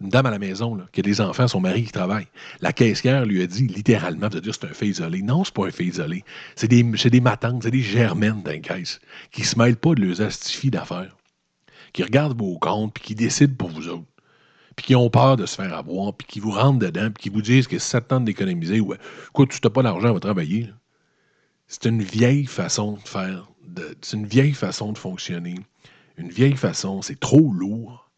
Une dame à la maison, qui a des enfants, son mari qui travaille. La caissière lui a dit littéralement, vous dire c'est un fait isolé. Non, c'est pas un fait isolé. C'est des, des matantes, c'est des germaines dans caisse qui se mêlent pas de leurs astifies d'affaires, qui regardent vos comptes puis qui décident pour vous autres, puis qui ont peur de se faire avoir, puis qui vous rentrent dedans, puis qui vous disent que ça tente d'économiser ou quoi, tu n'as pas d'argent, à travailler. C'est une vieille façon de faire c'est une vieille façon de fonctionner. Une vieille façon, c'est trop lourd.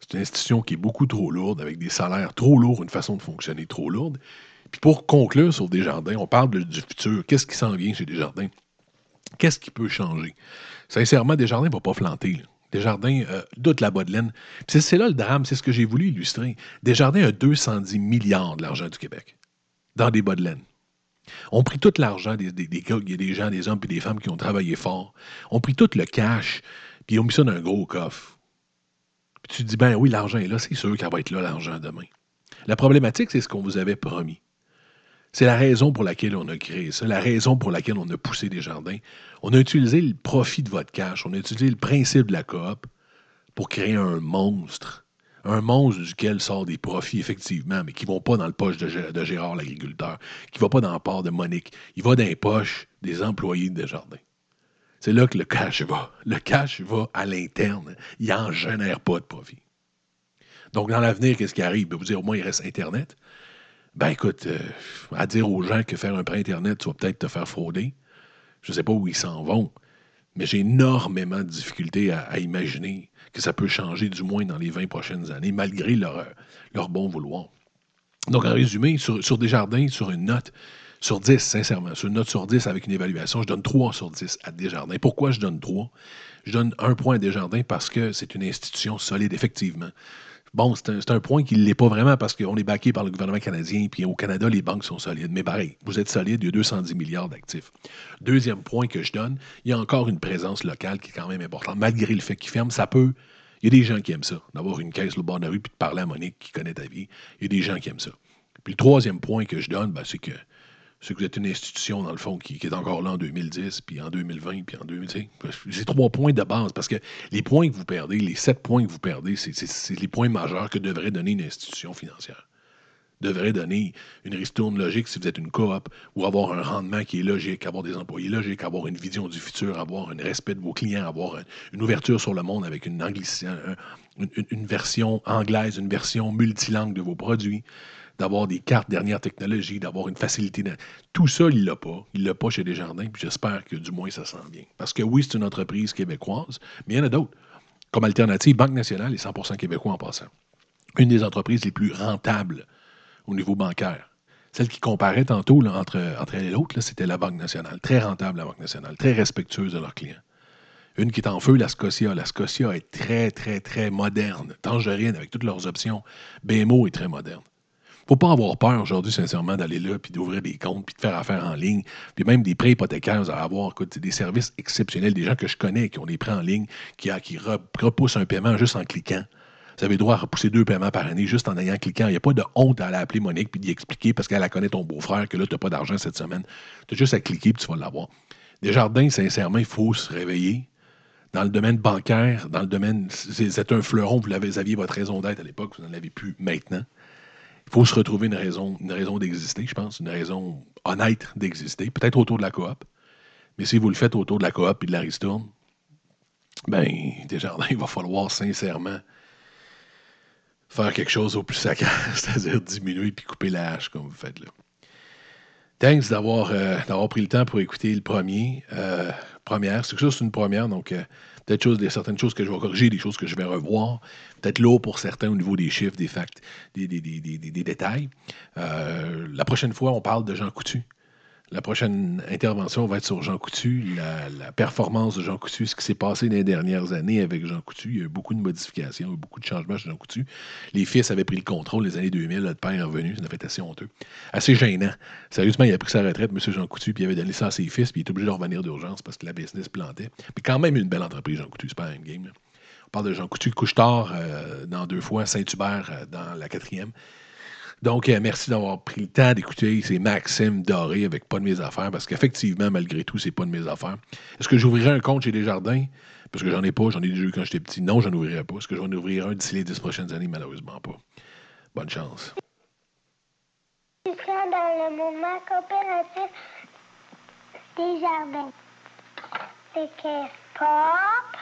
C'est une institution qui est beaucoup trop lourde, avec des salaires trop lourds, une façon de fonctionner trop lourde. Puis pour conclure sur Desjardins, on parle du futur. Qu'est-ce qui s'en vient chez Desjardins? Qu'est-ce qui peut changer? Sincèrement, Desjardins ne va pas flanter. Desjardins euh, doute la bas de laine. C'est là le drame, c'est ce que j'ai voulu illustrer. Desjardins a 210 milliards de l'argent du Québec dans des bas de laine. On pris tout l'argent des, des, des, des gens, des hommes et des femmes qui ont travaillé fort. On pris tout le cash, puis ils ont mis ça dans un gros coffre. Tu te dis, ben oui, l'argent est là, c'est sûr qu'il va être là, l'argent demain. La problématique, c'est ce qu'on vous avait promis. C'est la raison pour laquelle on a créé ça, la raison pour laquelle on a poussé des jardins. On a utilisé le profit de votre cash, on a utilisé le principe de la coop pour créer un monstre un monstre duquel sort des profits, effectivement, mais qui ne vont pas dans le poche de, Gérard l'agriculteur, qui ne va pas dans le port de Monique. Il va dans les poches des employés de Desjardins. C'est là que le cash va. Le cash va à l'interne. Il n'en génère pas de profit. Donc, dans l'avenir, qu'est-ce qui arrive? Vous dire, au moins, il reste Internet. Ben, écoute, euh, à dire aux gens que faire un prêt Internet, tu vas peut-être te faire frauder. Je ne sais pas où ils s'en vont, mais j'ai énormément de difficultés à imaginer que ça peut changer du moins dans les 20 prochaines années, malgré leur, leur bon vouloir. Donc, en résumé, sur, sur Desjardins, sur une note sur 10, sincèrement, sur une note sur 10 avec une évaluation, je donne 3 sur 10 à Desjardins. Pourquoi je donne 3? Je donne un point à Desjardins parce que c'est une institution solide, effectivement. Bon, c'est un, point qui ne l'est pas vraiment parce qu'on est baqué par le gouvernement canadien, puis au Canada, les banques sont solides. Mais pareil, vous êtes solide, il y a 210 milliards d'actifs. Deuxième point que je donne, il y a encore une présence locale qui est quand même importante. Malgré le fait qu'ils ferment, ça peut. Il y a des gens qui aiment ça, d'avoir une caisse au bord de la rue puis de parler à Monique qui connaît ta vie. Il y a des gens qui aiment ça. Puis le troisième point que je donne, ben, c'est que c'est que vous êtes une institution, dans le fond, qui, est encore là en 2010, puis en 2020, puis en 2020. C'est trois points de base, parce que les points que vous perdez, les sept points que vous perdez, c'est les points majeurs que devrait donner une institution financière. Devrait donner une ristourne logique si vous êtes une coop, ou avoir un rendement qui est logique, avoir des employés logiques, avoir une vision du futur, avoir un respect de vos clients, avoir une ouverture sur le monde avec une, une, une version anglaise, une version multilangue de vos produits d'avoir des cartes dernière technologie, d'avoir une facilité. Tout ça, il l'a pas. Il l'a pas chez Desjardins, puis j'espère que du moins ça sent bien. Parce que oui, c'est une entreprise québécoise, mais il y en a d'autres. Comme alternative, Banque nationale est 100% québécois en passant. Une des entreprises les plus rentables au niveau bancaire. Celle qui comparait tantôt entre, entre elle et l'autre, c'était la Banque nationale. Très rentable, la Banque nationale. Très respectueuse de leurs clients. Une qui est en feu, la Scotia. La Scotia est très, très, très moderne. Tangerine, avec toutes leurs options. BMO est très moderne. Faut pas avoir peur aujourd'hui, sincèrement, d'aller là, puis d'ouvrir des comptes, puis de faire affaire en ligne, puis même des prêts hypothécaires, vous allez avoir des services exceptionnels, des gens que je connais qui ont des prêts en ligne, qui, qui repoussent un paiement juste en cliquant. Vous avez le droit à repousser deux paiements par année juste en ayant cliquant. Il n'y a pas de honte à aller appeler Monique puis d'y expliquer parce qu'elle connaît ton beau-frère que là, tu n'as pas d'argent cette semaine. Tu as juste à cliquer puis tu vas l'avoir. Desjardins, sincèrement, il faut se réveiller dans le domaine bancaire, dans le domaine. C'est un fleuron, vous, avez, aviez votre raison d'être à l'époque, vous n'en avez plus maintenant. Il faut se retrouver une raison, une raison d'exister, je pense, une raison honnête d'exister, peut-être autour de la coop. Mais si vous le faites autour de la coop et de la ristourne, ben, Desjardins, (laughs) il va falloir sincèrement faire quelque chose au plus sacré, (laughs) c'est-à-dire diminuer puis couper la hache comme vous faites là. Thanks d'avoir euh, pris le temps pour écouter le premier. Euh, première. C'est que c'est une première, donc euh, peut-être des, certaines choses que je vais corriger, des choses que je vais revoir. Peut-être lourd pour certains au niveau des chiffres, des facts, des détails. Euh, la prochaine fois, on parle de Jean Coutu. La prochaine intervention va être sur Jean Coutu, la, performance de Jean Coutu, ce qui s'est passé les dernières années avec Jean Coutu. Il y a eu beaucoup de modifications, beaucoup de changements chez Jean Coutu. Les fils avaient pris le contrôle les années 2000, le père est revenu, ça fait assez honteux. Assez gênant. Sérieusement, il a pris sa retraite, M. Jean Coutu, puis il avait donné ça à ses fils, puis il est obligé de revenir d'urgence parce que la business plantait. Mais quand même une belle entreprise, Jean Coutu, c'est pas un game. On parle de Jean Coutu, couche-tard euh, dans deux fois, Saint-Hubert euh, dans la quatrième. Donc, euh, merci d'avoir pris le temps d'écouter. C'est Maxime Doré avec Pas de mes affaires, parce qu'effectivement, malgré tout, c'est pas de mes affaires. Est-ce que j'ouvrirai un compte chez Desjardins? Parce que j'en ai pas, j'en ai déjà eu quand j'étais petit. Non, j'en ouvrirai pas. Est-ce que je vais en ouvrir un d'ici les dix prochaines années? Malheureusement pas. Bonne chance. Dans le moment coopératif Desjardins. C'est que POP,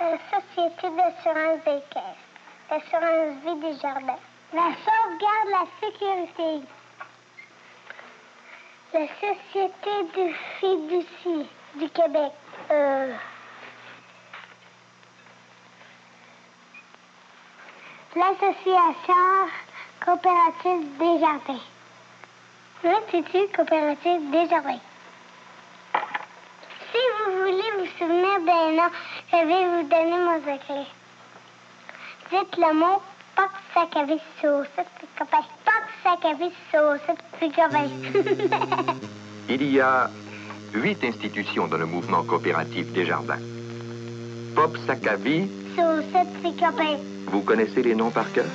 la Société d'assurance des caisses, l'assurance vie des jardins. La sauvegarde la sécurité. La Société du fiducie du Québec. Euh, L'Association coopérative des jardins. L'Institut coopérative des jardins. Si vous voulez vous souvenir d'un nom, je vais vous donner mon secret. Dites le mot (laughs) Il y a huit institutions dans le mouvement coopératif des jardins. Pop Sakavi. Vous connaissez les noms par cœur?